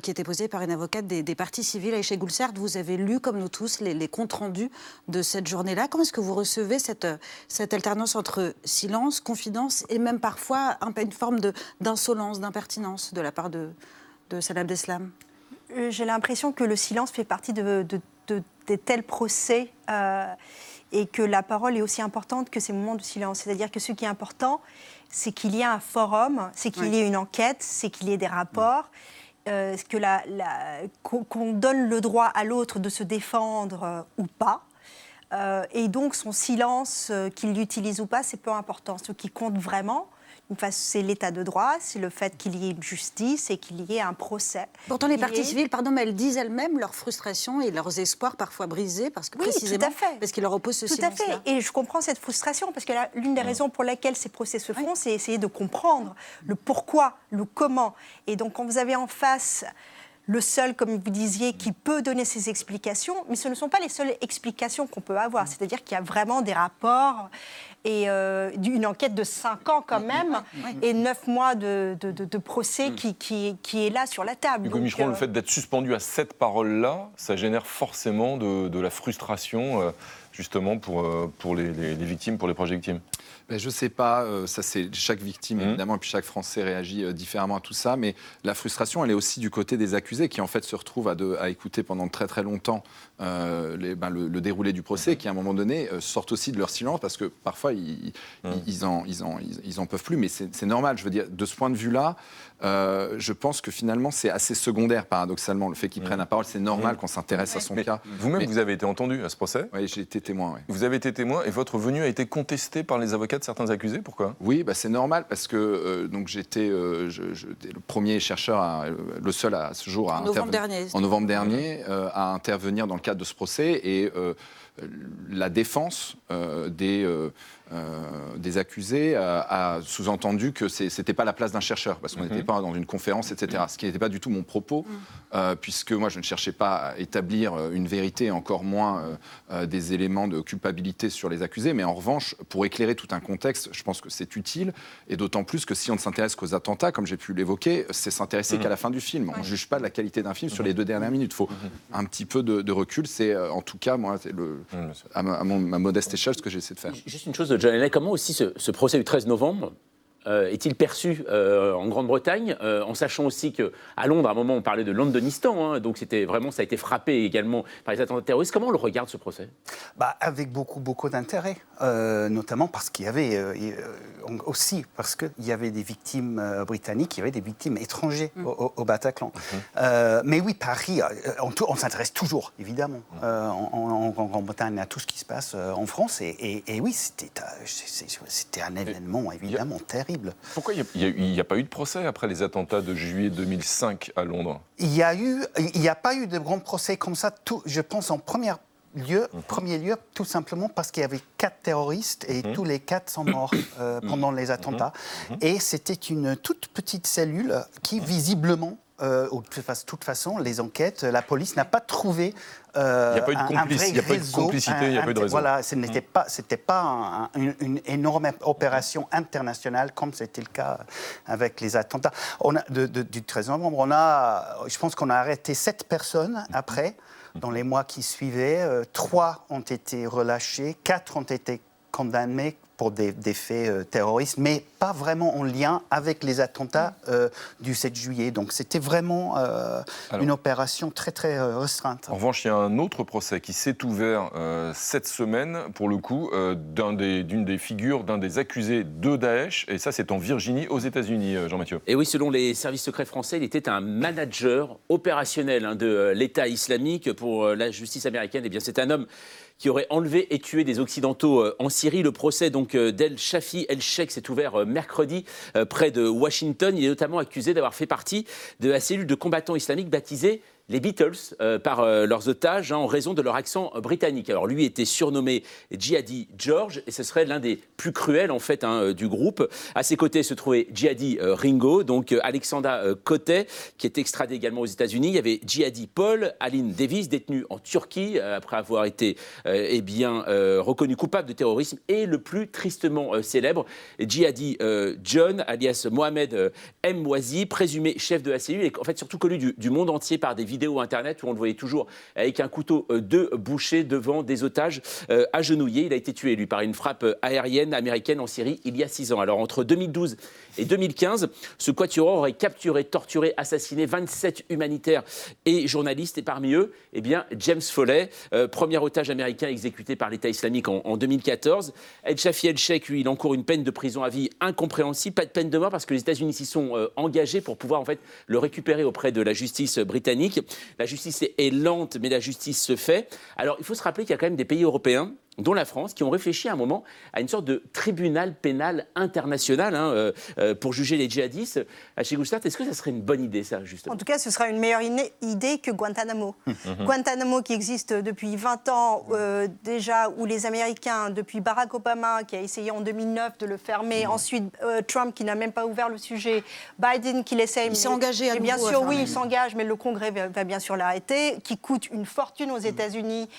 qui étaient posées par une avocate des, des partis civils. Chez Goulsert, vous avez lu, comme nous tous, les, les comptes rendus de cette journée-là. Comment est-ce que vous recevez cette, cette alternance entre silence, confidence et même parfois une forme d'insolence, d'impertinence de la part de, de Salah Abdeslam? Euh, J'ai l'impression que le silence fait partie de, de, tels procès euh, et que la parole est aussi importante que ces moments de silence. C'est-à-dire que ce qui est important, c'est qu'il y ait un forum, c'est qu'il y ait une enquête, c'est qu'il y ait des rapports. Euh, que la, qu'on donne le droit à l'autre de se défendre ou pas, euh, et donc son silence, euh, qu'il l'utilise ou pas, c'est peu important. Ce qui compte vraiment, c'est l'état de droit, c'est le fait qu'il y ait une justice et qu'il y ait un procès. Pourtant, les parties civiles, pardon, mais elles disent elles-mêmes leur frustration et leurs espoirs parfois brisés parce que précisément parce qu'ils leur opposent ce Tout à fait. Et je comprends cette frustration parce que l'une des raisons pour lesquelles ces procès se font, c'est essayer de comprendre le pourquoi, le comment. Et donc, quand vous avez en face le seul, comme vous disiez, qui peut donner ces explications, mais ce ne sont pas les seules explications qu'on peut avoir. C'est-à-dire qu'il y a vraiment des rapports et euh, une enquête de 5 ans quand même, et 9 mois de, procès mm. qui, qui, est là sur la table. Hugo Micheron, le euh, fait d'être suspendu à cette parole-là, ça génère forcément de, la frustration, euh, justement, pour, pour les, victimes, pour les proches victimes ben, je ne sais pas, euh, ça c'est chaque victime mmh. évidemment, et puis chaque Français réagit euh, différemment à tout ça, mais la frustration, elle est aussi du côté des accusés qui en fait se retrouvent à, à écouter pendant très très longtemps euh, les, ben, le, déroulé du procès, qui à un moment donné sortent aussi de leur silence parce que parfois ils, mmh. ils, en, ils, en, ils, en, peuvent plus, mais c'est normal. Je veux dire, de ce point de vue-là, je pense que finalement c'est assez secondaire paradoxalement le fait qu'ils mmh. prennent la parole. C'est normal qu'on s'intéresse à son cas. Vous-même, vous avez été entendu à ce procès Oui, j'ai été témoin. Vous avez été témoin et votre venue a été contestée par les avocats certains accusés Pourquoi? Oui, bah c'est normal parce que euh, donc j'étais euh, le premier chercheur, euh, le seul à ce jour à en novembre dernier, en novembre dernier à intervenir dans le cadre de ce procès et la défense des euh, des accusés a, sous-entendu que ce n'était pas la place d'un chercheur, parce qu'on n'était mhm. pas dans une conférence, etc. Ce qui n'était pas du tout mon propos, mhm. euh, puisque moi je ne cherchais pas à établir euh, une vérité, encore moins des éléments de culpabilité sur les accusés, mais en revanche, pour éclairer tout un contexte, je pense que c'est utile, et d'autant plus que si on ne s'intéresse qu'aux attentats, comme j'ai pu l'évoquer, c'est s'intéresser mhm. qu'à la fin du film. On ne juge pas de la qualité d'un film sur les deux dernières minutes. Il faut un petit peu de, recul. C'est en tout cas, moi, le, à, ma, modeste échelle, ce que j'essaie de faire. Juste une chose de John comment aussi ce, procès du 13 novembre est-il perçu euh, en Grande-Bretagne, euh, en sachant aussi qu'à Londres, à un moment, on parlait de Londonistan, hein, donc c'était vraiment, ça a été frappé également par les attentats terroristes. Comment on le regarde ce procès? Bah, Avec beaucoup, beaucoup d'intérêt, notamment parce qu'il y avait aussi parce qu'il y avait des victimes britanniques, il y avait des victimes étrangères mm. au, Bataclan. Mm-hmm. mais oui, Paris, on, on s'intéresse toujours, évidemment, mm. en, Grande-Bretagne à tout ce qui se passe en France, et, et oui, c'était un événement évidemment terrible. Terrible. Pourquoi il n'y a, pas eu de procès après les attentats de juillet 2005 à Londres? Il y a eu, il n'y a pas eu de grand procès comme ça. Tout, je pense en première lieu, mhm. premier lieu, tout simplement parce qu'il y avait quatre terroristes et mhm. tous les quatre sont morts euh, mhm. pendant les attentats. Et c'était une toute petite cellule qui, visiblement, euh, de toute façon, les enquêtes, la police n'a pas trouvé euh, il n'y a pas eu de, complicité, il n'y a pas eu de réseau. Voilà, ce n'était pas, c'était pas une, énorme opération internationale comme c'était le cas avec les attentats. On a, du 13 novembre, on a, je pense qu'on a arrêté sept personnes après dans les mois qui suivaient. Euh, trois ont été relâchés, quatre ont été condamnés pour des, faits euh, terroristes, mais pas vraiment en lien avec les attentats euh, du 7 juillet. Donc c'était vraiment une opération très très restreinte. En revanche, il y a un autre procès qui s'est ouvert cette semaine, pour le coup, d'une des, des, figures, d'un des accusés de Daesh, et ça c'est en Virginie, aux États-Unis, Jean-Mathieu. Et oui, selon les services secrets français, il était un manager opérationnel hein, de l'État islamique pour la justice américaine. Et eh bien c'est un homme qui aurait enlevé et tué des Occidentaux euh, en Syrie. Le procès donc euh, d'El Shafi El Sheikh s'est ouvert euh, mercredi près de Washington. Il est notamment accusé d'avoir fait partie de la cellule de combattants islamiques baptisée les Beatles euh, par euh, leurs otages hein, en raison de leur accent britannique. Alors lui était surnommé Jihadi George et ce serait l'un des plus cruels en fait hein, du groupe. À ses côtés se trouvait Jihadi euh, Ringo, donc Alexandra Kote qui est extradé également aux États-Unis. Il y avait Jihadi Paul, Aline Davis détenu en Turquie après avoir été eh bien reconnu coupable de terrorisme et le plus tristement célèbre Jihadi John alias Mohamed M. Mwazi, présumé chef de la cellule et en fait surtout connu du monde entier par des vidéos vidéos internet où on le voyait toujours avec un couteau euh, de boucher devant des otages euh, agenouillés. Il a été tué, lui, par une frappe euh, aérienne américaine en Syrie il y a six ans. Alors entre 2012 et 2015, ce quatuor aurait capturé, torturé, assassiné 27 humanitaires et journalistes. Et parmi eux, eh bien, James Foley, premier otage américain exécuté par l'État islamique en, 2014. El Shafi El Sheikh, lui, il encourt une peine de prison à vie incompréhensible, pas de peine de mort parce que les États-Unis s'y sont engagés pour pouvoir en fait le récupérer auprès de la justice britannique. La justice est lente, mais la justice se fait. Alors, il faut se rappeler qu'il y a quand même des pays européens dont la France, qui ont réfléchi à un moment à une sorte de tribunal pénal international hein, euh, euh, pour juger les djihadistes. Chez Gustave, est-ce que ça serait une bonne idée, ça, justement? En tout cas, ce sera une meilleure idée que Guantanamo. Mhm. Guantanamo, qui existe depuis 20 ans euh, déjà, où les Américains, depuis Barack Obama, qui a essayé en 2009 de le fermer, mhm. ensuite Trump, qui n'a même pas ouvert le sujet, Biden, qui l'essaie. Il s'est engagé à Bien sûr, oui, il s'engage, mais le Congrès va, bien sûr l'arrêter, qui coûte une fortune aux mhm. États-Unis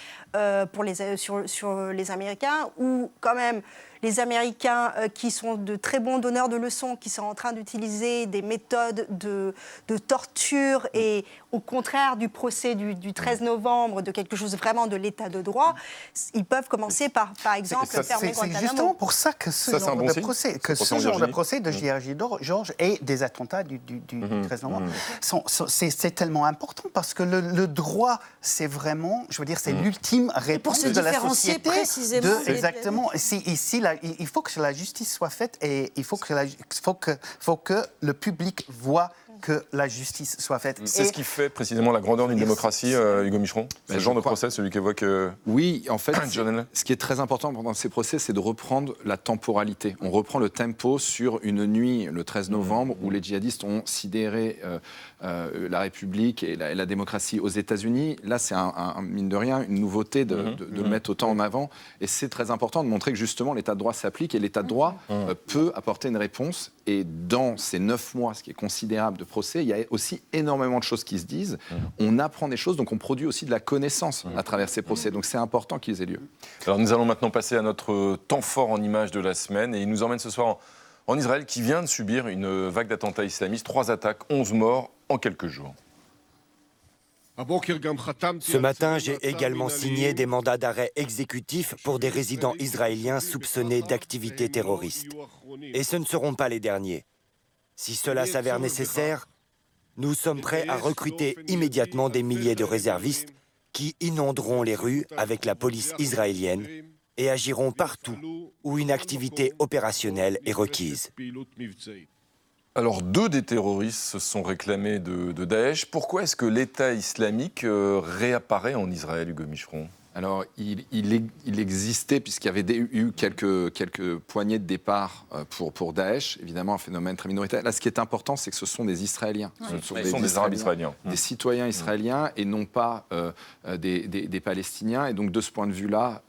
pour les, sur, sur les Américains, ou quand même les Américains euh, qui sont de très bons donneurs de leçons, qui sont en train d'utiliser des méthodes de, de, torture et au contraire du procès du, 13 novembre, de quelque chose vraiment de l'état de droit, ils peuvent commencer par, par exemple, fermer Guantanamo. C'est justement pour ça que ce genre de procès, que ce genre de procès de J.R.J. Georges et des attentats du, 13 mhm. novembre, mhm. c'est tellement important parce que le, droit, c'est vraiment, je veux dire, c'est l'ultime réponse de la société. Précisément. De, exactement. Ici, il faut que la justice soit faite et il faut que le public voit que la justice soit faite. C'est ce qui fait précisément la grandeur d'une démocratie, euh, Hugo Micheron Ce genre de procès, celui qu'évoque. Euh, oui, en fait, ce qui est très important pendant ces procès, c'est de reprendre la temporalité. On reprend le tempo sur une nuit, le 13 novembre, où les djihadistes ont sidéré euh, la République et la, démocratie aux États-Unis. Là, c'est un, mine de rien une nouveauté de, le mhm. mettre autant en avant. Et c'est très important de montrer que justement l'état de droit s'applique et l'état de droit peut apporter une réponse. Et dans ces neuf mois, ce qui est considérable de procès, il y a aussi énormément de choses qui se disent. Mmh. On apprend des choses, donc on produit aussi de la connaissance mmh. à travers ces procès. Mmh. Donc c'est important qu'ils aient lieu. Alors nous allons maintenant passer à notre temps fort en images de la semaine. Et il nous emmène ce soir en, Israël, qui vient de subir une vague d'attentats islamistes. Trois attaques, onze morts en quelques jours. Ce matin, j'ai également signé des mandats d'arrêt exécutifs pour des résidents israéliens soupçonnés d'activités terroristes. Et ce ne seront pas les derniers. Si cela s'avère nécessaire, nous sommes prêts à recruter immédiatement des milliers de réservistes qui inonderont les rues avec la police israélienne et agiront partout où une activité opérationnelle est requise. Alors, deux des terroristes se sont réclamés de, Daesh. Pourquoi est-ce que l'État islamique euh, réapparaît en Israël, Hugo Micheron? Alors, il, il, existait, puisqu'il y avait eu quelques, quelques poignées de départ euh, pour, pour Daesh, évidemment un phénomène très minoritaire. Là, ce qui est important, c'est que ce sont des Israéliens. Ce sont, des, Arabes israéliens. Des citoyens israéliens et non pas euh, euh, des, des, Palestiniens. Et donc, de ce point de vue-là,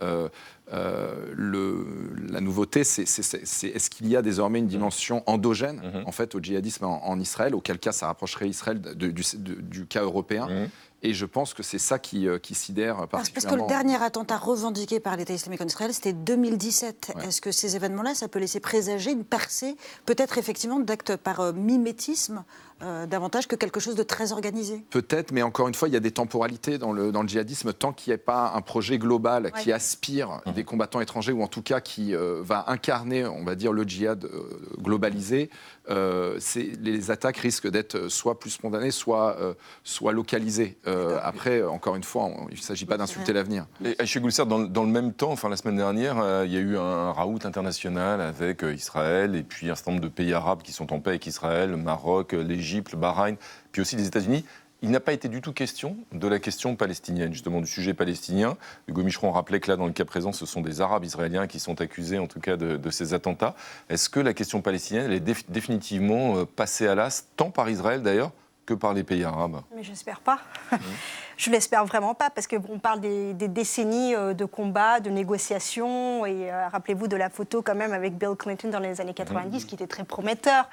le, la nouveauté, c'est est-ce qu'il y a désormais une dimension endogène, en fait, au djihadisme en, Israël, auquel cas ça rapprocherait Israël du, du, cas européen? Et je pense que c'est ça qui, euh, qui sidère particulièrement. Parce que le dernier attentat revendiqué par l'État islamique en Israël, c'était 2017. Est-ce que ces événements-là, ça peut laisser présager une percée, peut-être effectivement d'actes par euh, mimétisme euh, davantage que quelque chose de très organisé Peut-être, mais encore une fois, il y a des temporalités dans le, dans le djihadisme. Tant qu'il n'y a pas un projet global qui aspire mmh. des combattants étrangers, ou en tout cas qui euh, va incarner, on va dire, le djihad euh, globalisé, les attaques risquent d'être soit plus spontanées, soit, soit localisées. après, encore une fois, il ne s'agit pas d'insulter l'avenir. Et chez Goulser, dans, dans, le même temps, enfin la semaine dernière, il y a eu un raout international avec Israël et puis un certain nombre de pays arabes qui sont en paix avec Israël, le Maroc, l'Égypte le Bahreïn, puis aussi les États-Unis. Il n'a pas été du tout question de la question palestinienne, justement du sujet palestinien. Hugo Micheron rappelait que là, dans le cas présent, ce sont des Arabes israéliens qui sont accusés, en tout cas, de, ces attentats. Est-ce que la question palestinienne est définitivement euh, passée à l'as, tant par Israël d'ailleurs que par les pays arabes Mais j'espère pas. Mmh. Je l'espère vraiment pas, parce qu'on parle des, décennies euh, de combats, de négociations, et euh, rappelez-vous de la photo quand même avec Bill Clinton dans les années 90, qui était très prometteur.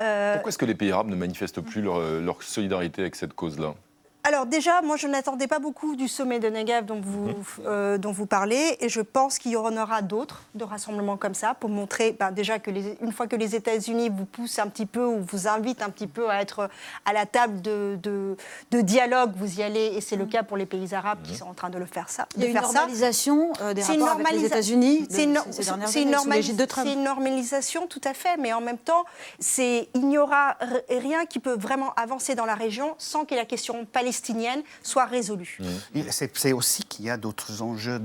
Euh, Pourquoi est-ce que les pays arabes ne manifestent plus leur solidarité avec cette cause-là? Alors déjà, moi je n'attendais pas beaucoup du sommet de Negev dont vous, mmh. euh, dont vous parlez et je pense qu'il y en aura d'autres de rassemblements comme ça pour montrer ben, déjà que les, une fois que les États-Unis vous poussent un petit peu ou vous invitent un petit peu à être à la table de, de, dialogue, vous y allez et c'est le mmh. cas pour les pays arabes qui mmh. sont en train de le faire ça. Il y a une normalisation euh, des rapports avec les États-Unis C'est une, une normalisation tout à fait, mais en même temps, il n'y aura rien qui peut vraiment avancer dans la région sans qu'il y ait la question palestinienne palestinienne soit résolue. Mmh. C'est aussi qu'il y a d'autres enjeux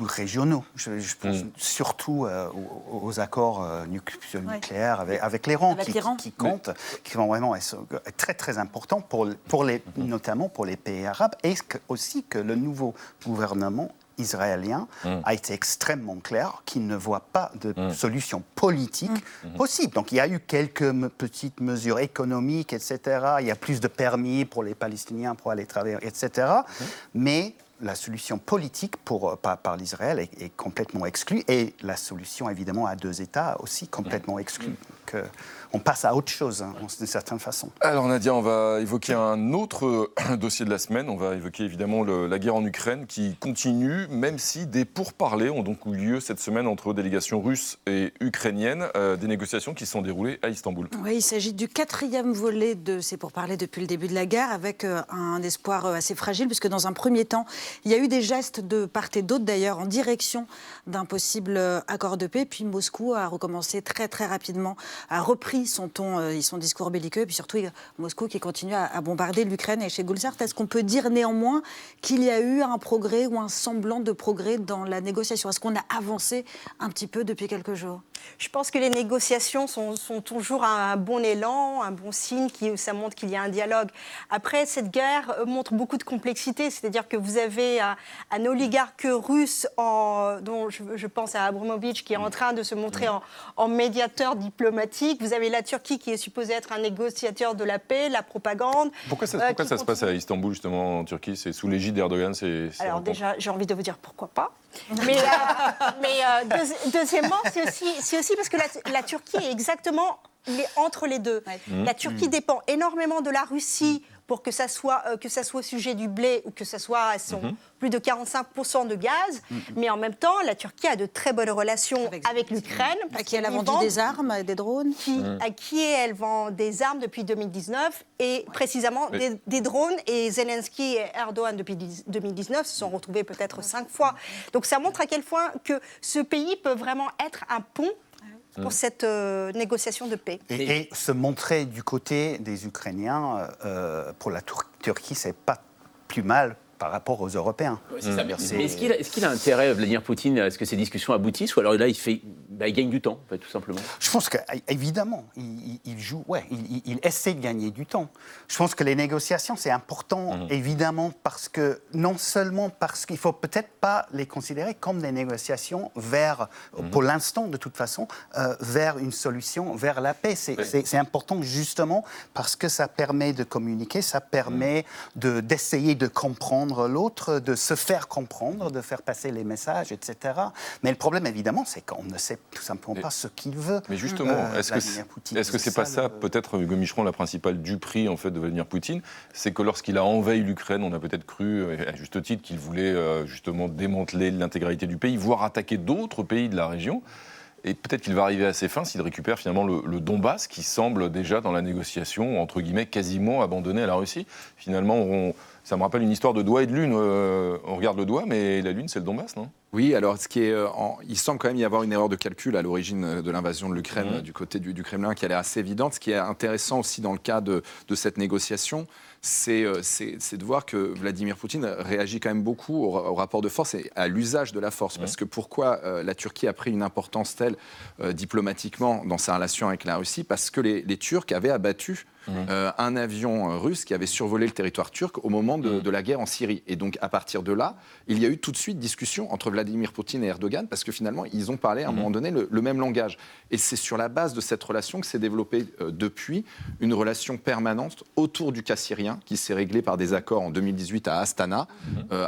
régionaux. Je, pense mmh. surtout euh, aux, accords euh, nucléaires avec, l'Iran, qui, qui, comptent, qui vont vraiment être très très importants, pour, pour les, mmh. notamment pour les pays arabes, et aussi que le nouveau gouvernement israélien mm. a été extrêmement clair qu'il ne voit pas de mm. solution politique mm. possible. Donc il y a eu quelques petites mesures économiques, etc. Il y a plus de permis pour les Palestiniens pour aller travailler, etc. Mais la solution politique pour, par, par l'Israël est, est, complètement exclue et la solution évidemment à deux États aussi complètement exclue. On passe à autre chose, hein, d'une certaine façon. Alors Nadia, on va évoquer un autre dossier de la semaine. On va évoquer évidemment la guerre en Ukraine qui continue, même si des pourparlers ont donc eu lieu cette semaine entre délégations russes et ukrainiennes, euh, des négociations qui sont déroulées à Istanbul. Oui, il s'agit du quatrième volet de ces pourparlers depuis le début de la guerre, avec euh, un espoir euh, assez fragile, puisque dans un premier temps, il y a eu des gestes de part et d'autre d'ailleurs en direction d'un possible accord de paix, puis Moscou a recommencé très très rapidement, a repris son ton euh, son discours belliqueux, et puis surtout Moscou qui continue à, bombarder l'Ukraine. Et chez Gulsart, est-ce qu'on peut dire néanmoins qu'il y a eu un progrès ou un semblant de progrès dans la négociation? Est-ce qu'on a avancé un petit peu depuis quelques jours? Je pense que les négociations sont, toujours un, bon élan, un bon signe, qui, ça montre qu'il y a un dialogue. Après, cette guerre montre beaucoup de complexité, c'est-à-dire que vous avez un, oligarque russe, en, dont je, pense à Abramovich, qui est en train de se montrer en, médiateur diplomatique. Vous avez la Turquie qui est supposée être un négociateur de la paix, la propagande. Pourquoi ça, pourquoi euh, ça se passe à Istanbul, justement, en Turquie? C'est sous l'égide d'Erdogan Alors déjà, j'ai envie de vous dire pourquoi pas. Mais, euh, mais euh, deuxièmement, c'est aussi, aussi, parce que la, Turquie est exactement entre les deux. La Turquie mmh. dépend énormément de la Russie pour que ça soit, euh, que ça soit au sujet du blé ou que ça soit à son mhm. plus de 45% de gaz. Mhm. Mais en même temps, la Turquie a de très bonnes relations avec, l'Ukraine. À qui elle a vendu des armes, des drones qui, mhm. À qui elle vend des armes depuis 2019 et précisément des, drones. Et Zelensky et Erdogan depuis 2019 se sont retrouvés peut-être cinq fois. Donc ça montre à quel point que ce pays peut vraiment être un pont pour mm. cette euh, négociation de paix. Et, se montrer du côté des Ukrainiens, euh, pour la Turquie, c'est pas plus mal par rapport aux Européens. est-ce qu'il a, est a, intérêt, Vladimir Poutine, à ce que ces discussions aboutissent, ou alors là, il, fait, bah, il gagne du temps, tout simplement? Je pense qu'évidemment, il, il, joue, ouais, il, essaie de gagner du temps. Je pense que les négociations, c'est important, mmh. évidemment, parce que, non seulement parce qu'il ne faut peut-être pas les considérer comme des négociations vers, mmh. pour l'instant, de toute façon, euh, vers une solution, vers la paix. C'est important, justement, parce que ça permet de communiquer, ça permet mmh. d'essayer de comprendre l'autre, de se faire comprendre, de faire passer les messages, etc. Mais le problème, évidemment, c'est qu'on ne sait tout simplement pas ce qu'il veut. Mais justement, euh, est-ce que c'est est -ce c'est pas ça, peut-être, Hugo Micheron, la principale duperie en fait, de Vladimir Poutine? C'est que lorsqu'il a envahi l'Ukraine, on a peut-être cru, à juste titre, qu'il voulait euh, justement démanteler l'intégralité du pays, voire attaquer d'autres pays de la région. Et peut-être qu'il va arriver à ses fins s'il récupère finalement le, Donbass, qui semble déjà dans la négociation, entre guillemets, quasiment abandonné à la Russie. Finalement, on, ça me rappelle une histoire de doigt et de lune. Euh, on regarde le doigt, mais la lune, c'est le Donbass, non? Oui, alors ce qui est, euh, il semble quand même y avoir une erreur de calcul à l'origine euh, de l'invasion de l'Ukraine mmh. du côté du, Kremlin qui a l'air assez évidente. Ce qui est intéressant aussi dans le cas de, de cette négociation, c'est de voir que Vladimir Poutine réagit quand même beaucoup au, rapport de force et à l'usage de la force. Mmh. Parce que pourquoi la Turquie a pris une importance telle diplomatiquement dans sa relation avec la Russie? Parce que les, les Turcs avaient abattu Mmh. Euh, un avion euh, russe qui avait survolé le territoire turc au moment mmh. de, la guerre en Syrie. Et donc, à partir de là, il y a eu tout de suite discussion entre Vladimir Poutine et Erdogan, parce que finalement, ils ont parlé à un mmh. moment donné le, même langage. Et c'est sur la base de cette relation que s'est développée euh, depuis une relation permanente autour du cas syrien, qui s'est réglée par des accords en 2018 à Astana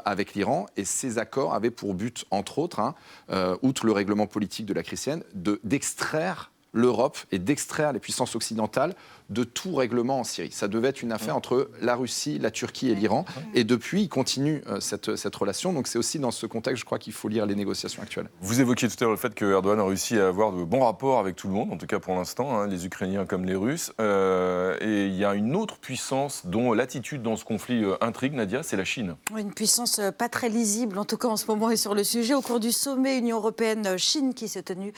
avec l'Iran. Et ces accords avaient pour but, entre autres, hein, outre le règlement politique de la crise d'extraire l'Europe et d'extraire les puissances occidentales de tout règlement en Syrie. Ça devait être une affaire entre la Russie, la Turquie et l'Iran. Et depuis, il continue euh, cette, cette, relation. Donc c'est aussi dans ce contexte, je crois, qu'il faut lire les négociations actuelles. Vous évoquiez tout à l'heure le fait que Erdogan a réussi à avoir de bons rapports avec tout le monde, en tout cas pour l'instant, hein, les Ukrainiens comme les Russes. Euh, et il y a une autre puissance dont l'attitude dans ce conflit euh, intrigue, Nadia, c'est la Chine. Une puissance pas très lisible, en tout cas en ce moment, et sur le sujet. Au cours du sommet Union européenne-Chine qui s'est tenu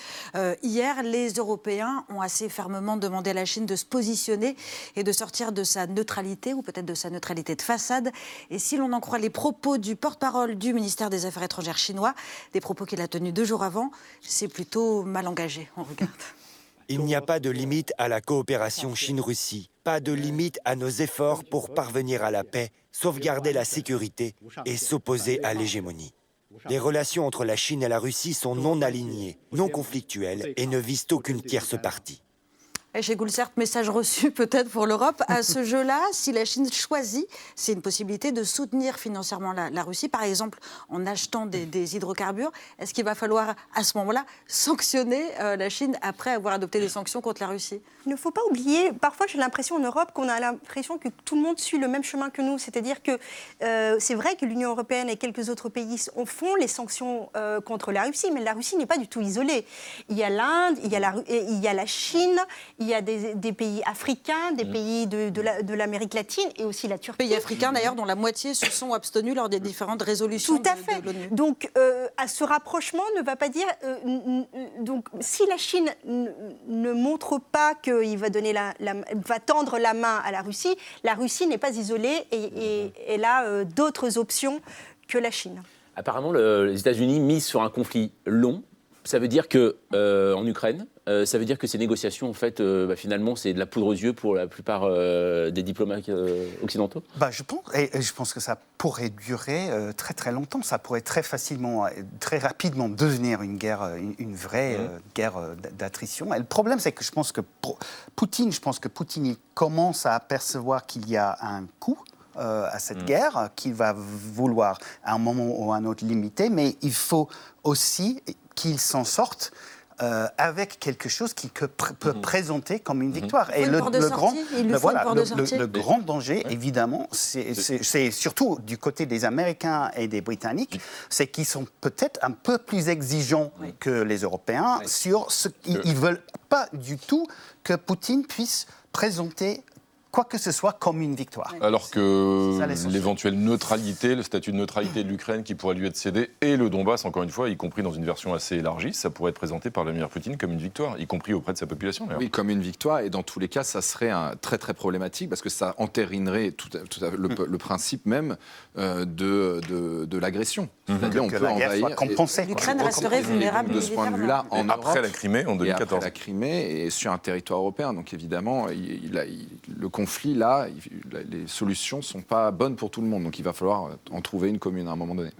hier, les Européens ont assez fermement demandé à la Chine de se positionner et de sortir de sa neutralité ou peut-être de sa neutralité de façade. Et si l'on en croit les propos du porte-parole du ministère des Affaires étrangères chinois, des propos qu'il a tenus deux jours avant, c'est plutôt mal engagé. On regarde. Il n'y a pas de limite à la coopération Chine-Russie, pas de limite à nos efforts pour parvenir à la paix, sauvegarder la sécurité et s'opposer à l'hégémonie. Les relations entre la Chine et la Russie sont non alignées, non conflictuelles et ne visent aucune tierce partie. Chez Goulcert, message reçu peut-être pour l'Europe. À ce jeu-là, si la Chine choisit, c'est une possibilité de soutenir financièrement la, Russie, par exemple en achetant des, hydrocarbures. Est-ce qu'il va falloir à ce moment-là sanctionner euh, la Chine après avoir adopté des sanctions contre la Russie? Il ne faut pas oublier, parfois j'ai l'impression en Europe qu'on a l'impression que tout le monde suit le même chemin que nous. C'est-à-dire que euh, c'est vrai que l'Union européenne et quelques autres pays font les sanctions euh, contre la Russie, mais la Russie n'est pas du tout isolée. Il y a l'Inde, il, il y a la Chine, il y a des, pays africains, des mm. pays de, l'Amérique latine et aussi la Turquie. Pays africains d'ailleurs dont la moitié se sont abstenus lors des différentes résolutions Tout à fait. donc euh, à ce rapprochement ne va pas dire... Euh, donc si la Chine ne montre pas qu'il va, donner la, va tendre la main à la Russie, la Russie n'est pas isolée et, elle a euh, d'autres options que la Chine. Apparemment, les États-Unis misent sur un conflit long. Ça veut dire que en Ukraine, euh, ça veut dire que ces négociations, en fait, euh, bah, finalement, c'est de la poudre aux yeux pour la plupart euh, des diplomates occidentaux bah, je, pense, et, je pense que ça pourrait durer très très longtemps. Ça pourrait très facilement, très rapidement devenir une guerre, une, vraie mmh. guerre d'attrition. Et le problème, c'est que je pense que Poutine, je pense que Poutine il commence à apercevoir qu'il y a un coût. à cette mmh. guerre, qu'il va vouloir à un moment ou à un autre limiter, mais il faut aussi qu'il s'en sorte euh, avec quelque chose qui peut, mhm. présenter comme une mhm. victoire. Et le, grand, voilà, le, grand danger, évidemment, c'est surtout du côté des Américains et des Britanniques, c'est qu'ils sont peut-être un peu plus exigeants que les Européens sur ce qu'ils ne veulent pas du tout que Poutine puisse présenter quoi que ce soit comme une victoire. Alors que l'éventuelle neutralité, le statut de neutralité de l'Ukraine qui pourrait lui être cédé, et le Donbass, encore une fois, y compris dans une version assez élargie, ça pourrait être présenté par Vladimir Poutine comme une victoire, y compris auprès de sa population. Oui, comme une victoire, et dans tous les cas, ça serait un, très très problématique parce que ça entérinerait tout, le, principe même euh, de, de, l'agression. Mhm. C'est-à-dire on peut envahir. L'Ukraine resterait vulnérable de ce point de vue-là en après la Crimée en 2014. après la Crimée et sur un territoire européen. Donc évidemment, il, le conflit là, les solutions sont pas bonnes pour tout le monde. Donc il va falloir en trouver une commune à un moment donné.